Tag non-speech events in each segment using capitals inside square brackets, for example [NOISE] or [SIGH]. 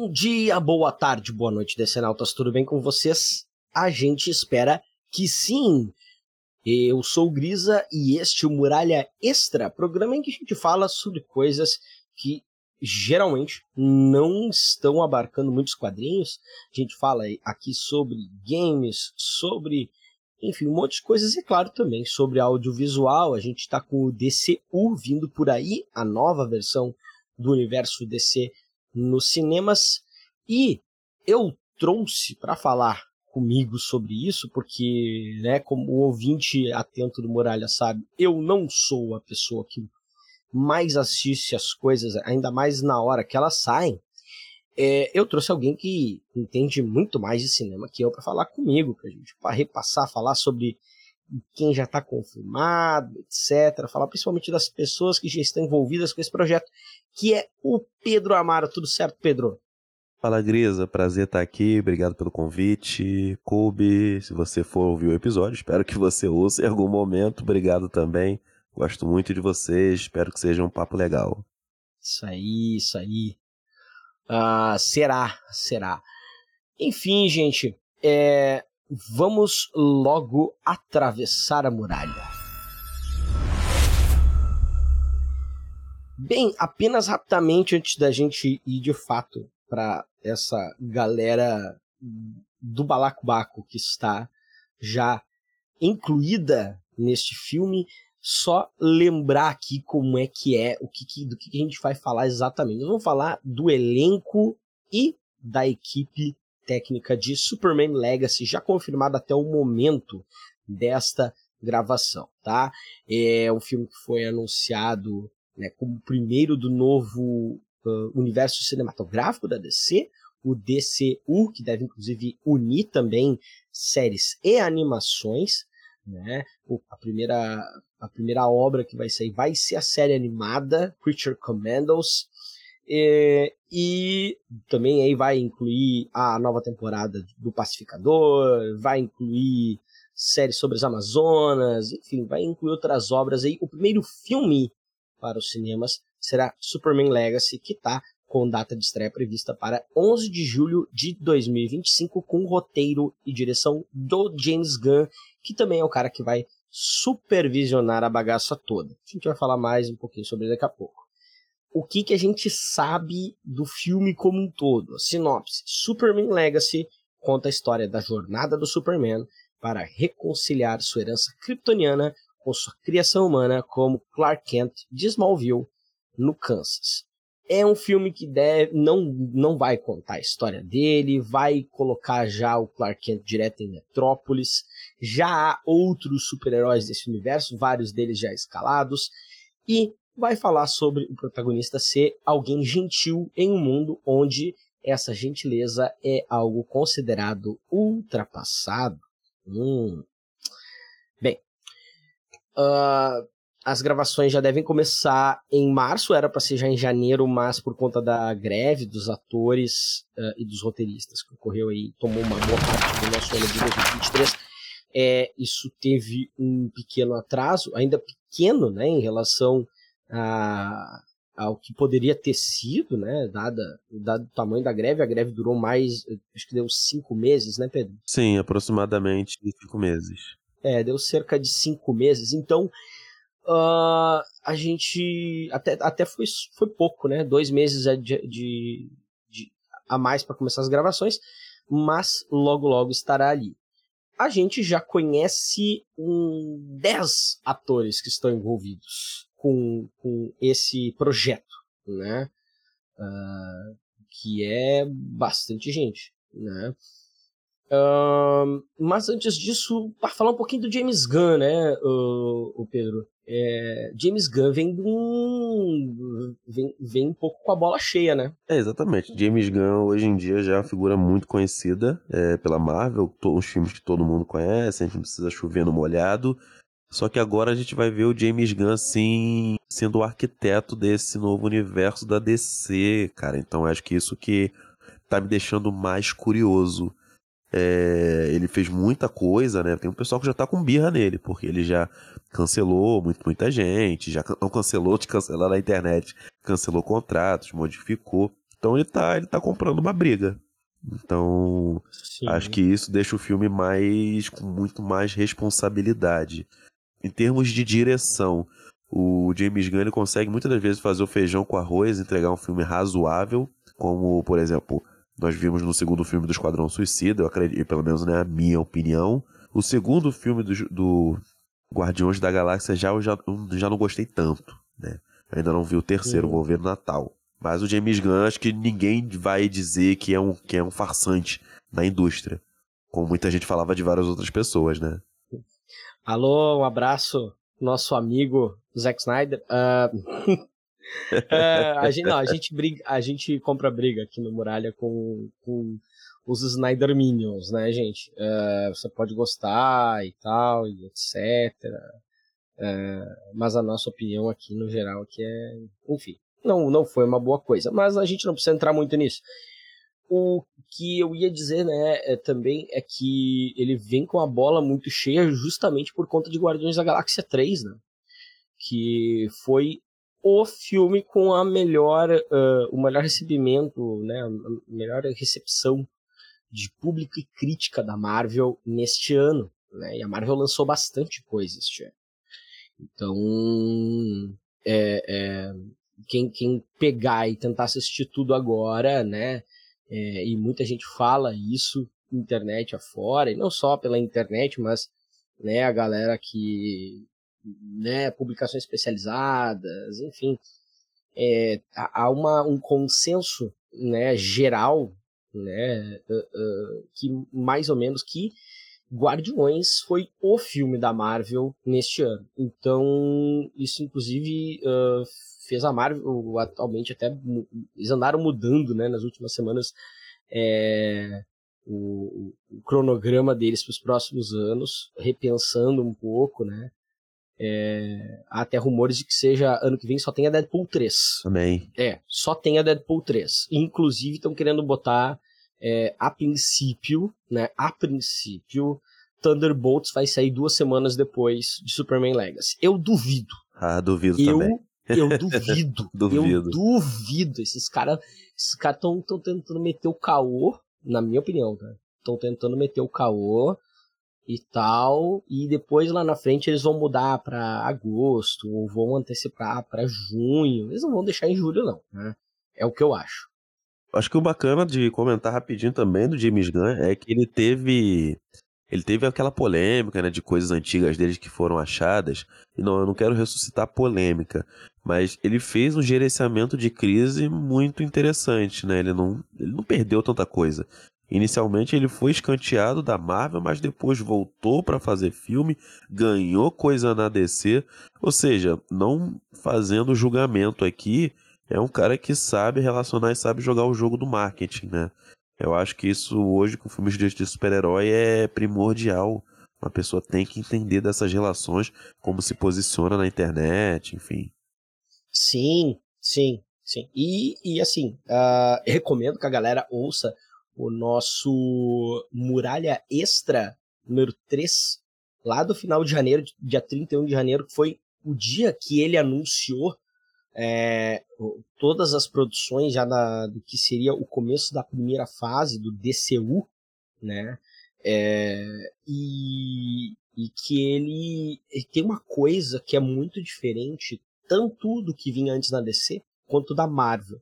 Bom dia, boa tarde, boa noite, Decenautas, tudo bem com vocês? A gente espera que sim! Eu sou o Grisa e este é o Muralha Extra, programa em que a gente fala sobre coisas que geralmente não estão abarcando muitos quadrinhos. A gente fala aqui sobre games, sobre, enfim, um monte de coisas e, claro, também sobre audiovisual. A gente está com o DCU vindo por aí, a nova versão do universo DC nos cinemas. E eu trouxe para falar comigo sobre isso, porque, né, como o ouvinte atento do Muralha sabe, eu não sou a pessoa que mais assiste as coisas, ainda mais na hora que elas saem, é, eu trouxe alguém que entende muito mais de cinema que eu para falar comigo, pra gente para repassar, falar sobre quem já está confirmado, etc. Falar principalmente das pessoas que já estão envolvidas com esse projeto, que é o Pedro Amaro. Tudo certo, Pedro? Fala, Grisa. Prazer estar aqui. Obrigado pelo convite. Kobe, se você for ouvir o episódio, espero que você ouça em algum momento. Obrigado também. Gosto muito de vocês, espero que seja um papo legal. Isso aí, isso aí. Uh, será, será. Enfim, gente, é, vamos logo atravessar a muralha. Bem, apenas rapidamente antes da gente ir de fato para essa galera do balacobaco que está já incluída neste filme, só lembrar aqui como é que é, o que, que do que, a gente vai falar exatamente. Nós vamos falar do elenco e da equipe técnica de Superman Legacy, já confirmada até o momento desta gravação, tá? É um filme que foi anunciado né, como o primeiro do novo uh, universo cinematográfico da DC, o DCU, que deve inclusive unir também séries e animações, né? A primeira, a primeira obra que vai sair vai ser a série animada Creature Commandos. E, e também aí vai incluir a nova temporada do Pacificador, vai incluir séries sobre as Amazonas, enfim, vai incluir outras obras aí. O primeiro filme para os cinemas será Superman Legacy, que está com data de estreia prevista para 11 de julho de 2025, com roteiro e direção do James Gunn, que também é o cara que vai supervisionar a bagaça toda. A gente vai falar mais um pouquinho sobre ele daqui a pouco. O que, que a gente sabe do filme como um todo? Sinopse. Superman Legacy conta a história da jornada do Superman para reconciliar sua herança kryptoniana sua criação humana como Clark Kent de Smallville, no Kansas. É um filme que deve, não, não vai contar a história dele, vai colocar já o Clark Kent direto em Metrópolis. Já há outros super-heróis desse universo, vários deles já escalados, e vai falar sobre o protagonista ser alguém gentil em um mundo onde essa gentileza é algo considerado ultrapassado. Hum. Uh, as gravações já devem começar em março, era para ser já em janeiro, mas por conta da greve dos atores uh, e dos roteiristas que ocorreu aí, tomou uma boa parte do nosso ano de 2023. É, isso teve um pequeno atraso, ainda pequeno, né, em relação a, ao que poderia ter sido, né, dada, dado o tamanho da greve. A greve durou mais, acho que deu cinco meses, né, Pedro? Sim, aproximadamente cinco meses. É, deu cerca de cinco meses. Então, uh, a gente até, até foi, foi pouco, né? Dois meses de, de, de a mais para começar as gravações, mas logo logo estará ali. A gente já conhece um 10 atores que estão envolvidos com, com esse projeto, né? Uh, que é bastante gente, né? Mas antes disso, para falar um pouquinho do James Gunn, né, o, o Pedro? É, James Gunn vem, um, vem, vem um pouco com a bola cheia, né? É, exatamente. James Gunn hoje em dia já é uma figura muito conhecida é, pela Marvel, os filmes que todo mundo conhece, a gente não precisa chover no molhado. Só que agora a gente vai ver o James Gunn, assim, sendo o arquiteto desse novo universo da DC, cara. Então acho que isso que tá me deixando mais curioso. É, ele fez muita coisa, né? Tem um pessoal que já tá com birra nele, porque ele já cancelou muito, muita gente, já não cancelou [LAUGHS] de cancelar na internet, cancelou contratos, modificou. Então ele tá, ele tá comprando uma briga. Então, Sim. acho que isso deixa o filme mais com muito mais responsabilidade. Em termos de direção, o James Gunn consegue muitas das vezes fazer o feijão com arroz, entregar um filme razoável, como, por exemplo, nós vimos no segundo filme do Esquadrão Suicida, eu acredito, pelo menos na né, minha opinião. O segundo filme do, do Guardiões da Galáxia já eu já, já não gostei tanto, né? Ainda não vi o terceiro, uhum. vou ver no Natal. Mas o James Gunn, acho que ninguém vai dizer que é um, que é um farsante na indústria. Como muita gente falava de várias outras pessoas, né? Alô, um abraço, nosso amigo Zack Snyder. Uh... [LAUGHS] uh, [LAUGHS] a gente, não, a gente briga, a gente compra briga aqui no Muralha com, com os Snyder Minions, né, gente? Uh, você pode gostar e tal, e etc. Uh, mas a nossa opinião aqui, no geral, aqui é, enfim, não, não foi uma boa coisa. Mas a gente não precisa entrar muito nisso. O que eu ia dizer, né, é, também é que ele vem com a bola muito cheia justamente por conta de Guardiões da Galáxia 3, né? Que foi o filme com a melhor, uh, o melhor recebimento, né, a melhor recepção de público e crítica da Marvel neste ano. Né? E a Marvel lançou bastante coisa este ano. Então, é, é, quem, quem pegar e tentar assistir tudo agora, né? É, e muita gente fala isso internet afora, e não só pela internet, mas né, a galera que né, publicações especializadas, enfim, é, há uma, um consenso né, geral né? Uh, uh, que mais ou menos que Guardiões foi o filme da Marvel neste ano. Então, isso inclusive uh, fez a Marvel atualmente até eles andaram mudando, né, nas últimas semanas é, o, o, cronograma deles para os próximos anos, repensando um pouco, né? É, há até rumores de que seja ano que vem só tenha Deadpool 3. Também. É, só tenha Deadpool 3. Inclusive estão querendo botar é, a princípio, né? A princípio, Thunderbolts vai sair duas semanas depois de Superman Legacy. Eu duvido. Ah, duvido eu, também. Eu duvido. [LAUGHS] duvido. Eu duvido. Esses caras esses cara estão tentando meter o caô, na minha opinião, tá? Estão tentando meter o caô e tal, e depois lá na frente eles vão mudar para agosto, ou vão antecipar para junho. Eles não vão deixar em julho, não, né? É o que eu acho. Acho que o bacana de comentar rapidinho também do James Gunn é que ele teve. Ele teve aquela polêmica, né, de coisas antigas dele que foram achadas. E não, eu não quero ressuscitar polêmica, mas ele fez um gerenciamento de crise muito interessante, né? Ele não, ele não perdeu tanta coisa. Inicialmente ele foi escanteado da Marvel, mas depois voltou para fazer filme, ganhou coisa na DC, ou seja, não fazendo julgamento aqui, é um cara que sabe relacionar e sabe jogar o jogo do marketing, né? Eu acho que isso hoje com filmes de super-herói é primordial. Uma pessoa tem que entender dessas relações, como se posiciona na internet, enfim. Sim, sim, sim. E, e assim, uh, recomendo que a galera ouça o nosso Muralha Extra número 3, lá do final de janeiro, dia 31 de janeiro, que foi o dia que ele anunciou é, todas as produções já na, do que seria o começo da primeira fase do DCU, né? É, e, e que ele, ele tem uma coisa que é muito diferente tanto do que vinha antes na DC quanto da Marvel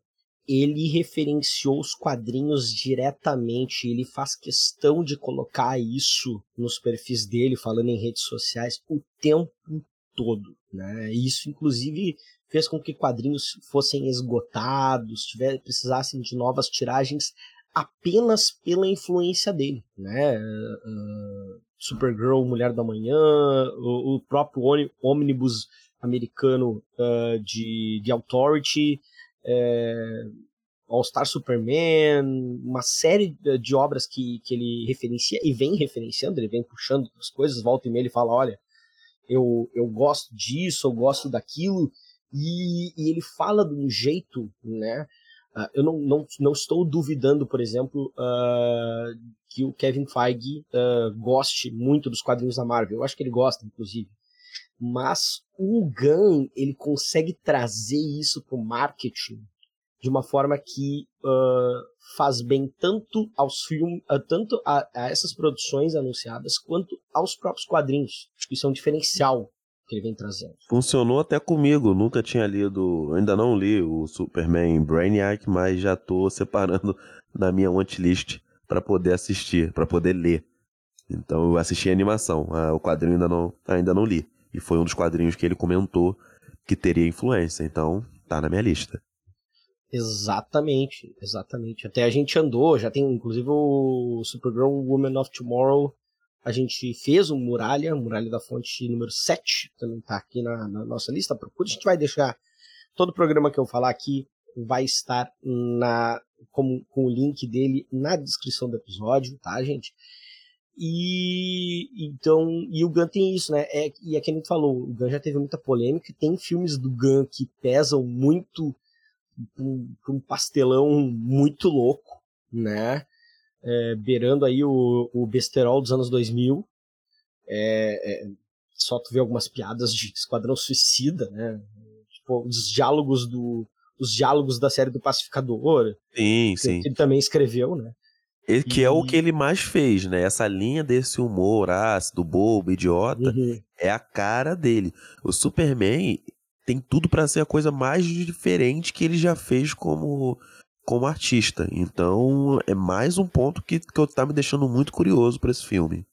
ele referenciou os quadrinhos diretamente, ele faz questão de colocar isso nos perfis dele, falando em redes sociais, o tempo todo. Né? Isso, inclusive, fez com que quadrinhos fossem esgotados, tiver, precisassem de novas tiragens apenas pela influência dele. Né? Uh, Supergirl, Mulher da Manhã, o, o próprio ônibus americano uh, de, de Authority, é, All Star Superman, uma série de obras que, que ele referencia e vem referenciando, ele vem puxando outras coisas, volta e meia ele fala, olha, eu, eu gosto disso, eu gosto daquilo, e, e ele fala de um jeito, né, uh, eu não, não, não estou duvidando, por exemplo, uh, que o Kevin Feige uh, goste muito dos quadrinhos da Marvel, eu acho que ele gosta, inclusive, mas o Gunn, ele consegue trazer isso pro marketing de uma forma que uh, faz bem tanto aos filmes, uh, tanto a, a, essas produções anunciadas, quanto aos próprios quadrinhos. Acho que isso é um diferencial que ele vem trazendo. Funcionou até comigo, nunca tinha lido, ainda não li o Superman Brainiac, mas já tô separando [LAUGHS] na minha watchlist para poder assistir, para poder ler. Então eu assisti a animação, o quadrinho ainda não, ainda não li. E foi um dos quadrinhos que ele comentou que teria influência, então tá na minha lista. Exatamente, exatamente. Até a gente andou, já tem inclusive o Supergirl Woman of Tomorrow. A gente fez o Muralha, Muralha da Fonte número 7, também tá aqui na, na nossa lista. Procura, a gente vai deixar todo o programa que eu falar aqui vai estar na com, com o link dele na descrição do episódio, tá, gente? E então, e o Gun tem isso, né? É, e é que a gente falou, o Gun já teve muita polêmica, tem filmes do Gun que pesam muito um, um pastelão muito louco, né? É, beirando aí o, o besterol dos anos 2000. É, é, só tu vê algumas piadas de Esquadrão Suicida, né? Tipo, os diálogos do os diálogos da série do Pacificador. Sim, que, sim. Que ele também escreveu, né? Ele, que e... é o que ele mais fez, né? Essa linha desse humor ácido, bobo, idiota, uhum. é a cara dele. O Superman tem tudo para ser a coisa mais diferente que ele já fez como como artista. Então, é mais um ponto que, que tá me deixando muito curioso para esse filme.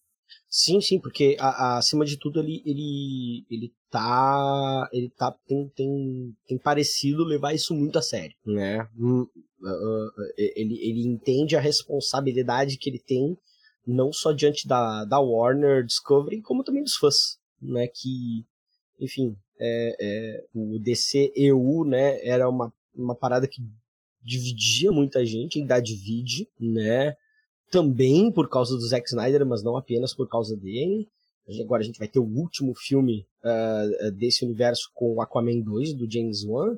Sim, sim, porque a, a, acima de tudo ele ele ele tá ele tá tem, tem, tem parecido levar isso muito a sério, né? Uh, uh, ele, ele entende a responsabilidade que ele tem não só diante da, da Warner Discovery, como também dos fãs, né? Que, enfim, é, é, o DCEU, né? Era uma, uma parada que dividia muita gente, ainda divide, né? também por causa do Zack Snyder, mas não apenas por causa dele. Agora a gente vai ter o último filme uh, desse universo com o Aquaman 2, do James Wan,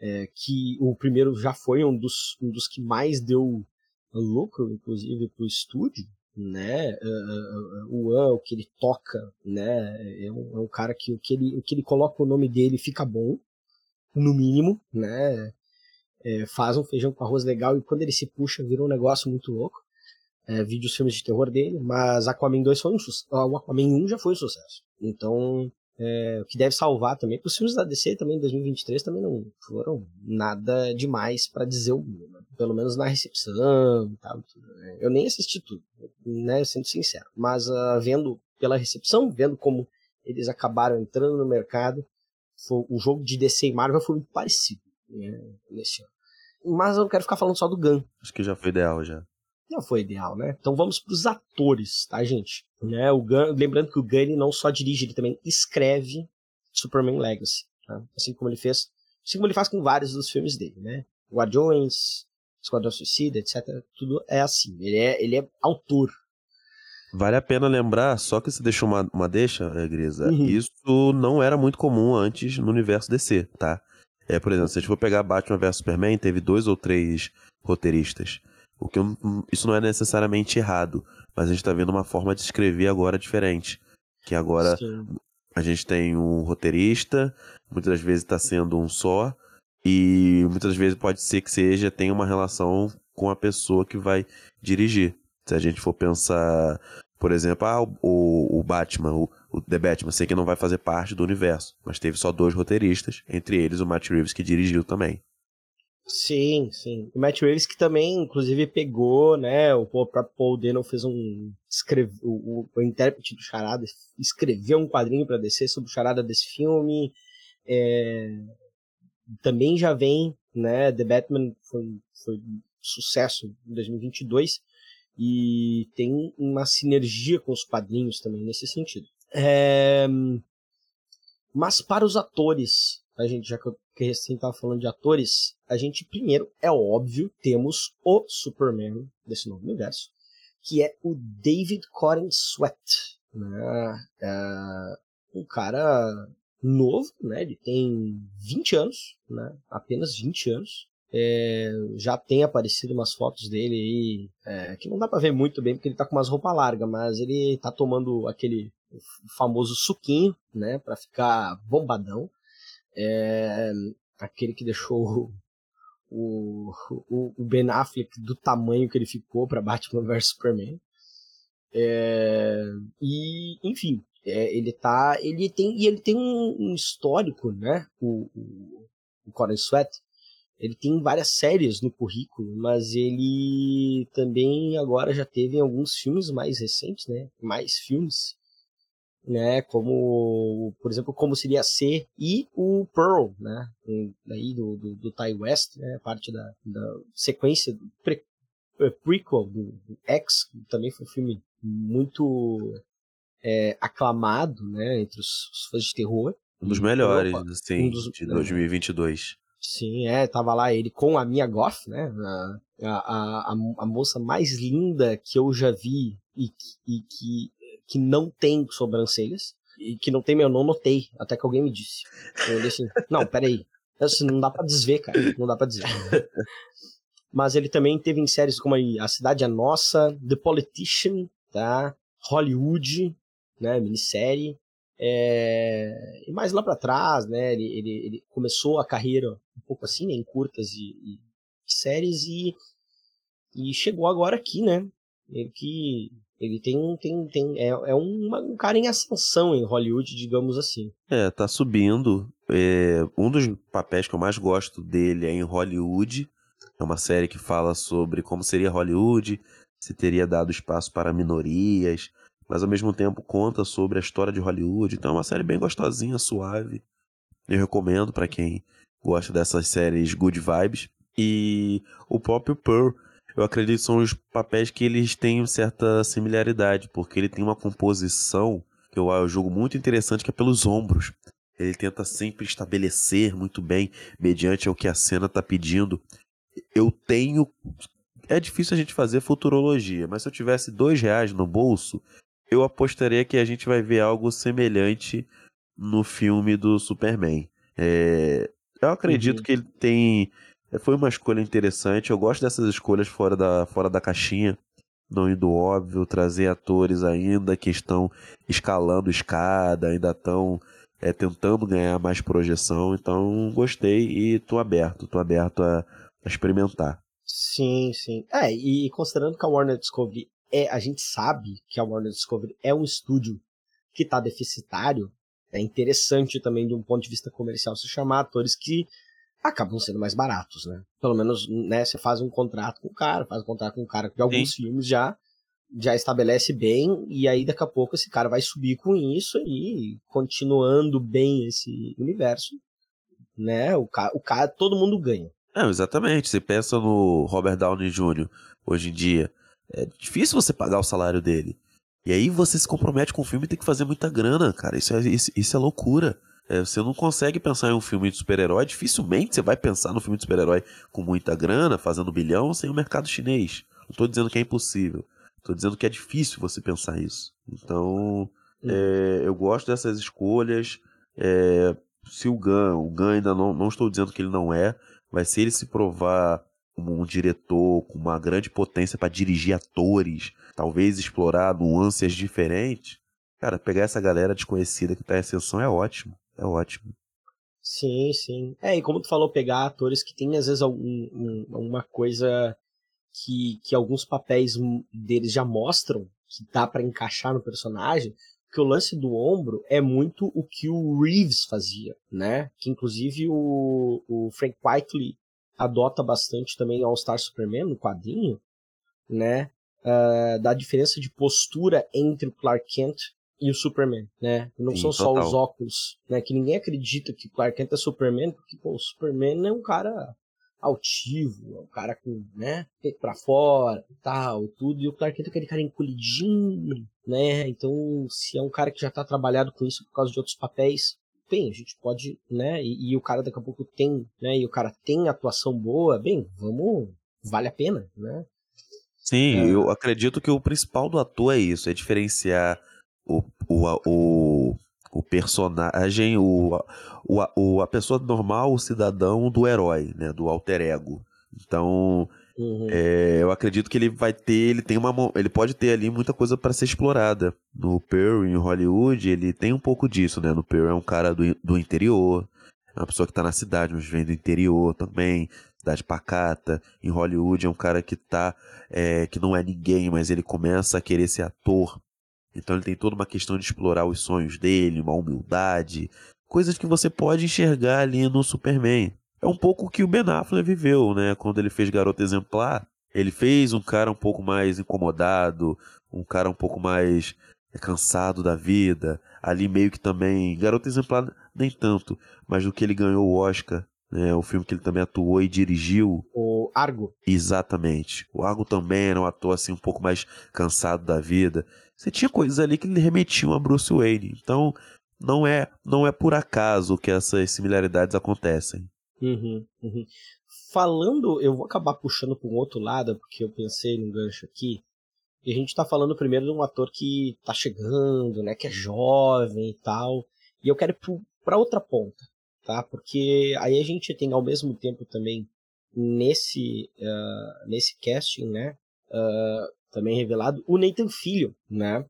é, que o primeiro já foi um dos, um dos que mais deu lucro, inclusive, para o estúdio, né? Uh, uh, o Wan, o que ele toca, né? É um, é um, cara que o que, ele, o que ele coloca o nome dele fica bom, no mínimo, né? É, faz um feijão com arroz legal e quando ele se puxa vira um negócio muito louco é, vídeos filmes de terror dele, mas Aquaman 2 foi um sucesso. O Aquaman 1 já foi um sucesso. Então, é, o que deve salvar também, os filmes da DC também em 2023 também não foram nada demais para dizer o né? pelo menos na recepção e tal. Né? Eu nem assisti tudo, né, sendo sincero, mas uh, vendo pela recepção, vendo como eles acabaram entrando no mercado, foi, o jogo de DC e Marvel foi muito parecido né, nesse ano. Mas eu não quero ficar falando só do Gun. Acho que já foi ideal já não foi ideal, né? Então vamos para os atores, tá, gente? Né, o Gunn, lembrando que o Gunn não só dirige, ele também escreve Superman Legacy, tá? assim como ele fez, assim como ele faz com vários dos filmes dele, né? Guardiões, Esquadrão Suicida, etc. Tudo é assim. Ele é, ele é autor. Vale a pena lembrar, só que você deixou uma, uma deixa, eh, Grisa, uhum. isso não era muito comum antes no universo DC, tá? É, por exemplo, se a gente for pegar Batman vs Superman, teve dois ou três roteiristas. O que isso não é necessariamente errado, mas a gente está vendo uma forma de escrever agora diferente. Que agora Sim. a gente tem um roteirista, muitas vezes está sendo um só, e muitas vezes pode ser que seja, tenha uma relação com a pessoa que vai dirigir. Se a gente for pensar, por exemplo, ah, o, o Batman, o, o The Batman, sei que não vai fazer parte do universo, mas teve só dois roteiristas, entre eles o Matt Reeves que dirigiu também. Sim, sim. O Matt Reeves que também, inclusive, pegou, né? O próprio Paul Dano fez um. Escreve, o, o, o intérprete do Charada escreveu um quadrinho para descer sobre o Charada desse filme. É, também já vem, né? The Batman foi, foi um sucesso em 2022 e tem uma sinergia com os quadrinhos também nesse sentido. É, mas para os atores, a gente já que eu recém estava falando de atores, a gente primeiro, é óbvio, temos o Superman desse novo universo, que é o David Coren Sweat. Né? É um cara novo, né? Ele tem 20 anos, né? Apenas 20 anos. É, já tem aparecido umas fotos dele aí, é, que não dá para ver muito bem porque ele tá com umas roupas largas, mas ele tá tomando aquele famoso suquinho, né, para ficar bombadão. É, aquele que deixou o, o, o Ben Affleck do tamanho que ele ficou para Batman vs Superman. É, e, enfim, é, ele tá. Ele tem. E ele tem um, um histórico, né? O, o, o Colin Sweat. Ele tem várias séries no currículo, mas ele também agora já teve alguns filmes mais recentes, né? Mais filmes né, como, por exemplo, como seria ser e o Pearl, né, daí do, do, do Ty West, né, parte da, da sequência do pre, é, prequel do, do X, que também foi um filme muito é, aclamado, né, entre os, os, fãs de terror. Um dos melhores, Europa, assim, um dos, de 2022. Sim, é, tava lá ele com a Mia Goff, né, a, a, a, a moça mais linda que eu já vi e, e que que não tem sobrancelhas e que não tem meu, não notei, até que alguém me disse. Eu assim, [LAUGHS] não, peraí, assim, não dá para desver, cara, não dá para dizer. [LAUGHS] Mas ele também teve em séries como A Cidade é Nossa, The Politician, tá? Hollywood, né, minissérie. É... E mais lá para trás, né, ele, ele, ele, começou a carreira um pouco assim, né, em curtas e, e séries e, e chegou agora aqui, né, ele que ele tem, tem, tem é, é uma, um cara em ascensão em Hollywood, digamos assim. É, tá subindo. É, um dos papéis que eu mais gosto dele é em Hollywood. É uma série que fala sobre como seria Hollywood, se teria dado espaço para minorias, mas ao mesmo tempo conta sobre a história de Hollywood. Então é uma série bem gostosinha, suave. Eu recomendo para quem gosta dessas séries good vibes. E o próprio Pearl eu acredito que são os papéis que eles têm certa similaridade, porque ele tem uma composição que eu, eu julgo muito interessante, que é pelos ombros. Ele tenta sempre estabelecer muito bem, mediante o que a cena está pedindo. Eu tenho. É difícil a gente fazer futurologia, mas se eu tivesse dois reais no bolso, eu apostaria que a gente vai ver algo semelhante no filme do Superman. É... Eu acredito uhum. que ele tem foi uma escolha interessante. Eu gosto dessas escolhas fora da, fora da caixinha, não indo óbvio, trazer atores ainda que estão escalando escada, ainda estão é, tentando ganhar mais projeção. Então gostei e tô aberto, tô aberto a, a experimentar. Sim, sim. É, e considerando que a Warner Discovery é, a gente sabe que a Warner Discovery é um estúdio que está deficitário, é interessante também de um ponto de vista comercial se chamar atores que acabam sendo mais baratos, né? Pelo menos, né, você faz um contrato com o cara, faz um contrato com o cara de alguns Sim. filmes já já estabelece bem e aí daqui a pouco esse cara vai subir com isso e continuando bem esse universo, né? O cara, o cara todo mundo ganha. É, exatamente. Você pensa no Robert Downey Jr. hoje em dia, é difícil você pagar o salário dele. E aí você se compromete com o filme e tem que fazer muita grana, cara. Isso é, isso, isso é loucura. É, você não consegue pensar em um filme de super-herói, dificilmente você vai pensar no filme de super-herói com muita grana, fazendo bilhão, sem o mercado chinês. Não estou dizendo que é impossível. Estou dizendo que é difícil você pensar isso. Então, é, eu gosto dessas escolhas. É, se o Gun, o Gun ainda não, não estou dizendo que ele não é, mas se ele se provar como um diretor com uma grande potência para dirigir atores, talvez explorar nuances diferentes, cara, pegar essa galera desconhecida que está em ascensão é ótimo é ótimo. Sim, sim. É, e como tu falou, pegar atores que têm às vezes algum, um, uma coisa que, que alguns papéis deles já mostram que dá para encaixar no personagem, que o lance do ombro é muito o que o Reeves fazia, né? Que inclusive o, o Frank Whiteley adota bastante também All Star Superman no quadrinho, né? Uh, da diferença de postura entre o Clark Kent e o Superman, né? Não Sim, são só total. os óculos, né? Que ninguém acredita que Clark Kent é Superman, porque pô, o Superman é um cara altivo, é um cara com, né, pra fora e tal, tudo, e o Clark Kent é aquele cara encolhidinho, né? Então, se é um cara que já tá trabalhado com isso por causa de outros papéis, bem, a gente pode, né? E, e o cara daqui a pouco tem, né? E o cara tem atuação boa, bem, vamos, vale a pena, né? Sim, é... eu acredito que o principal do ator é isso, é diferenciar o, o, o, o personagem, o, o, o, a pessoa normal, o cidadão do herói, né? Do alter ego. Então, uhum. é, eu acredito que ele vai ter, ele tem uma, ele pode ter ali muita coisa para ser explorada. No Pearl, em Hollywood, ele tem um pouco disso, né? No Pearl é um cara do, do interior, é uma pessoa que tá na cidade, mas vem do interior também. cidade pacata. Em Hollywood é um cara que tá, é, que não é ninguém, mas ele começa a querer ser ator. Então ele tem toda uma questão de explorar os sonhos dele, uma humildade, coisas que você pode enxergar ali no Superman. É um pouco o que o Ben Affleck viveu, né? Quando ele fez Garota Exemplar, ele fez um cara um pouco mais incomodado, um cara um pouco mais cansado da vida. Ali meio que também, Garota Exemplar nem tanto, mas do que ele ganhou o Oscar né, o filme que ele também atuou e dirigiu. O Argo. Exatamente. O Argo também era um ator assim um pouco mais cansado da vida. Você tinha coisas ali que lhe remetiam a Bruce Wayne. Então, não é, não é por acaso que essas similaridades acontecem. Uhum, uhum. Falando, eu vou acabar puxando para um outro lado, porque eu pensei num gancho aqui. E a gente tá falando primeiro de um ator que tá chegando, né, que é jovem e tal. E eu quero ir para outra ponta tá? Porque aí a gente tem ao mesmo tempo também nesse uh, nesse casting, né? Uh, também revelado o Nathan Fillion, né?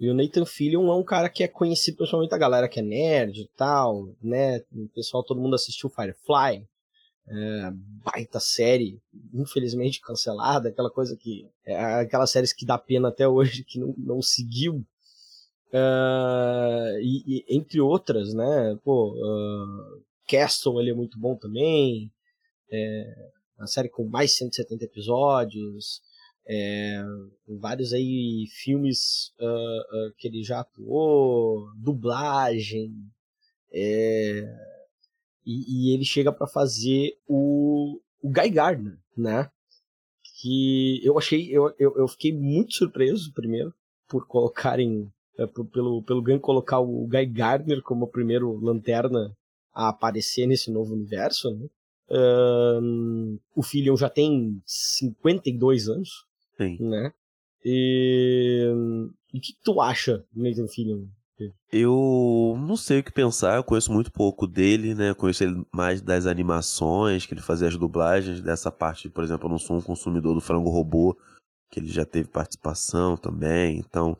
E o Nathan Fillion é um cara que é conhecido principalmente a galera que é nerd e tal, né? O pessoal, todo mundo assistiu Firefly, é, baita série, infelizmente cancelada, aquela coisa que. É, aquelas séries que dá pena até hoje que não, não seguiu Uh, e, e, entre outras, né? Pô, uh, Castle ele é muito bom também. É uma série com mais de 170 episódios. É, vários aí filmes uh, que ele já atuou, dublagem. É, e, e, ele chega para fazer o, o Guy Gardner, né? Que eu achei, eu, eu, eu fiquei muito surpreso primeiro por colocarem é, pelo, pelo Gun colocar o Guy Gardner como o primeiro lanterna a aparecer nesse novo universo, né? Um, o Fillion já tem 52 anos, Sim. né? E, e o que tu acha do Nathan Fillion? Eu não sei o que pensar, eu conheço muito pouco dele, né? Eu conheço ele mais das animações, que ele fazia as dublagens, dessa parte, por exemplo, eu não sou um consumidor do Frango Robô, que ele já teve participação também, então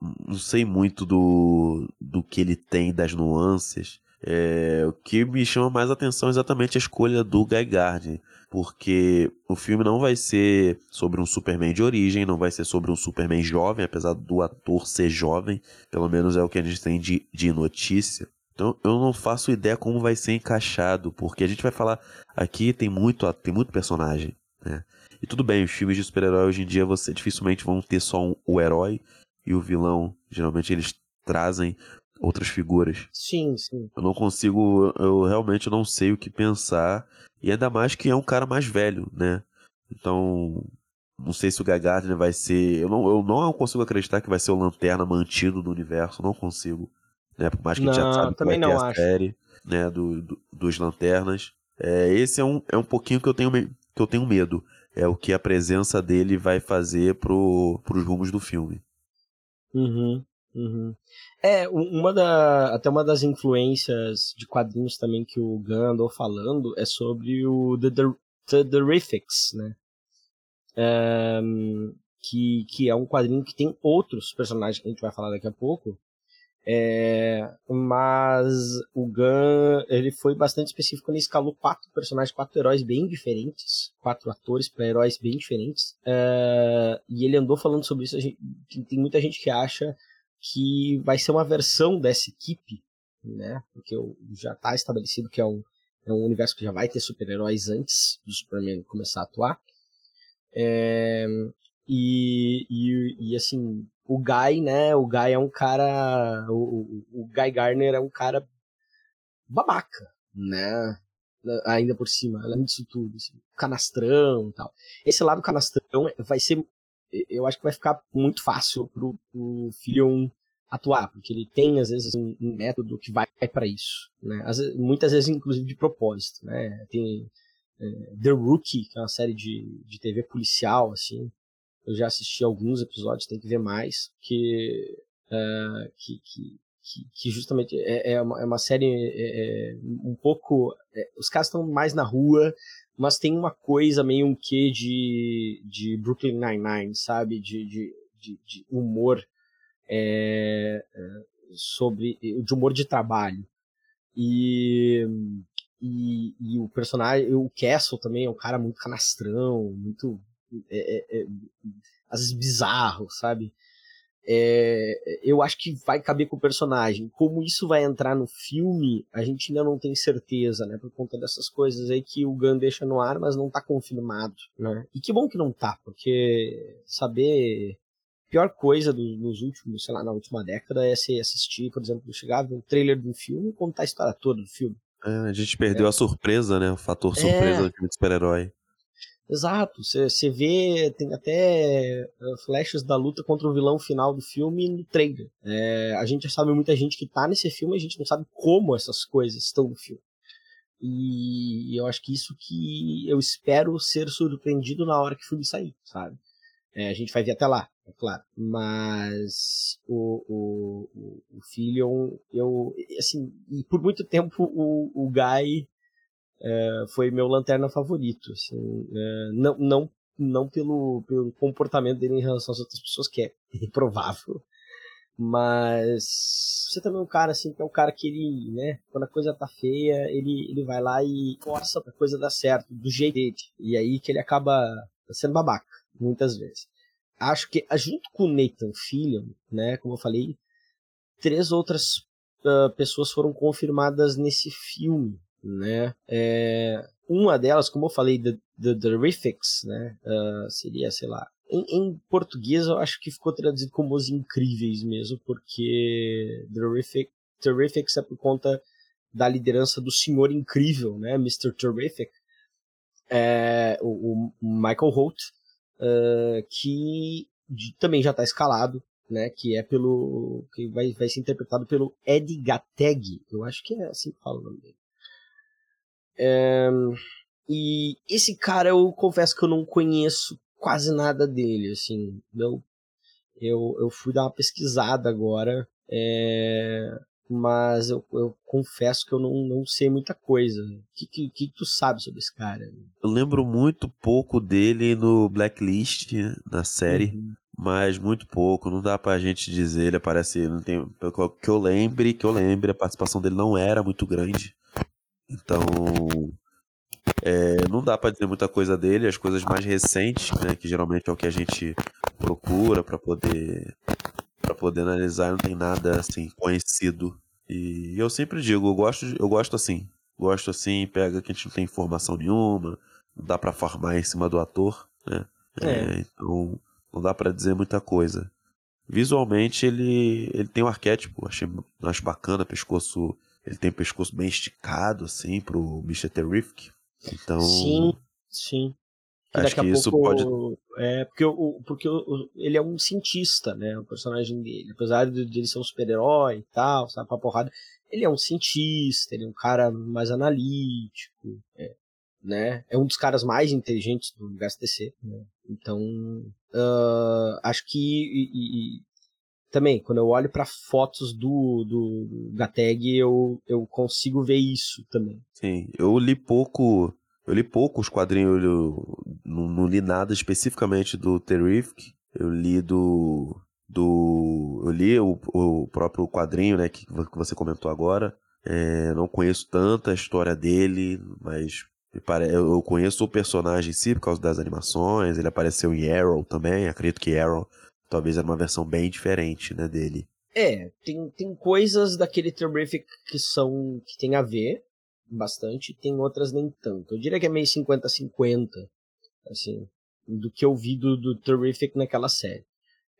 não sei muito do, do que ele tem, das nuances. É, o que me chama mais atenção é exatamente a escolha do Guy Gardner, porque o filme não vai ser sobre um Superman de origem, não vai ser sobre um Superman jovem, apesar do ator ser jovem, pelo menos é o que a gente tem de, de notícia. Então eu não faço ideia como vai ser encaixado, porque a gente vai falar aqui tem muito tem muito personagem, né? E tudo bem, os filmes de super-herói hoje em dia você dificilmente vão ter só um, o herói, e o vilão, geralmente eles trazem outras figuras. Sim, sim. Eu não consigo, eu realmente não sei o que pensar, e ainda mais que é um cara mais velho, né? Então, não sei se o Guy Gardner vai ser, eu não, eu não consigo acreditar que vai ser o Lanterna mantido do universo, não consigo, né? Por mais que não, a gente já sabe que vai ter a acho. série, né, do, do, dos Lanternas. É, esse é um, é um pouquinho que eu tenho que eu tenho medo. É o que a presença dele vai fazer pro, pros rumos do filme. Uhum, uhum. É, uma da, até uma das influências de quadrinhos também que o Gun andou falando é sobre o The, The, The Terrifics, né? É, que, que é um quadrinho que tem outros personagens que a gente vai falar daqui a pouco, é, mas o Gun ele foi bastante específico, ele escalou quatro personagens, quatro heróis bem diferentes, quatro atores para heróis bem diferentes. É, e ele andou falando sobre isso. Gente, tem muita gente que acha que vai ser uma versão dessa equipe, né? Porque já está estabelecido que é um, é um universo que já vai ter super-heróis antes do Superman começar a atuar. É, e, e, e assim, o Guy, né? O Guy é um cara. O, o, Guy Garner é um cara babaca, né? Ainda por cima, além disso tudo, assim, canastrão e tal. Esse lado canastrão vai ser. Eu acho que vai ficar muito fácil pro, pro Fillion atuar, porque ele tem, às vezes, um, um método que vai para isso, né? Vezes, muitas vezes, inclusive, de propósito, né? Tem é, The Rookie, que é uma série de, de TV policial, assim, eu já assisti alguns episódios, tem que ver mais, que, uh, que, que, que, justamente é, é, uma, é uma série é, um pouco. É, os caras estão mais na rua, mas tem uma coisa meio um quê de, de Brooklyn Nine-Nine, sabe? De, de, de, de humor é, sobre. de humor de trabalho. E, e, e o personagem, o Castle também é um cara muito canastrão, muito. É, é, é, às vezes bizarro, sabe? É, eu acho que vai caber com o personagem. Como isso vai entrar no filme, a gente ainda não tem certeza, né? Por conta dessas coisas aí que o Gunn deixa no ar, mas não tá confirmado, né? E que bom que não tá, porque saber pior coisa do, nos últimos, sei lá, na última década é se assistir, por exemplo, chegar no trailer do filme e contar a história toda do filme. É, a gente perdeu é. a surpresa, né? O fator surpresa é. do filme de super-herói. Exato, você vê, tem até uh, flashes da luta contra o vilão final do filme no trailer. É, a gente já sabe muita gente que tá nesse filme, a gente não sabe como essas coisas estão no filme. E eu acho que isso que eu espero ser surpreendido na hora que o filme sair, sabe? É, a gente vai ver até lá, é claro. Mas o, o, o Fillion, eu, assim, e por muito tempo o, o Guy é, foi meu lanterna favorito, assim, é, não, não, não pelo, pelo comportamento dele em relação às outras pessoas, que é [LAUGHS] improvável, mas você também é um cara assim que é um cara que ele, né, quando a coisa tá feia, ele, ele vai lá e força pra coisa dar certo, do jeito dele. E aí que ele acaba sendo babaca muitas vezes. Acho que, junto com o Nathan Fillion, né, como eu falei, três outras uh, pessoas foram confirmadas nesse filme, né? É, uma delas, como eu falei, The, the Terrifics, né, uh, seria, sei lá, em, em, português eu acho que ficou traduzido como Os Incríveis mesmo, porque Terrific, Terrifics é por conta da liderança do Senhor Incrível, né, Mr. Terrific, é, o, o Michael Holt, uh, que também já está escalado, né? Que é pelo. que vai, vai ser interpretado pelo Ed Gateg. Eu acho que é assim que fala o nome dele. E esse cara eu confesso que eu não conheço quase nada dele, assim. Eu, eu, eu fui dar uma pesquisada agora. É, mas eu, eu, confesso que eu não, não sei muita coisa. O que, que, que, tu sabe sobre esse cara? Eu lembro muito pouco dele no Blacklist, na série, uhum. mas muito pouco. Não dá pra gente dizer, ele aparece. Não tem, que eu lembre, que eu lembre, a participação dele não era muito grande. Então. É, não dá para dizer muita coisa dele, as coisas mais recentes, né, que geralmente é o que a gente procura para poder para poder analisar, não tem nada assim conhecido. E eu sempre digo, eu gosto, eu gosto assim, gosto assim, pega que a gente não tem informação nenhuma, não dá para formar em cima do ator, né? É. É, então não dá para dizer muita coisa. Visualmente ele ele tem um arquétipo, achei acho bacana, pescoço, ele tem pescoço bem esticado assim pro Mr. Terrific. Então Sim, sim. Acho daqui que isso pouco, pode. É, porque, o, porque o, ele é um cientista, né? O personagem dele. Apesar de, de ele ser um super-herói e tal, sabe, pra porrada. Ele é um cientista, ele é um cara mais analítico, é, né? É um dos caras mais inteligentes do HSTC, né? Então, uh, acho que. E, e, também, quando eu olho para fotos do, do, Gateg, eu, eu consigo ver isso também. Sim, eu li pouco eu li pouco os quadrinhos, eu não, não li nada especificamente do Terrific. Eu li do. do eu li o, o próprio quadrinho, né, que, que você comentou agora. É, não conheço tanta história dele, mas eu conheço o personagem em si por causa das animações. Ele apareceu em Arrow também. Acredito que Arrow talvez era uma versão bem diferente, né, dele. É, tem, tem coisas daquele Terrific que são que tem a ver, bastante, tem outras nem tanto. Eu diria que é meio 50-50, assim, do que eu vi do, do Terrific naquela série.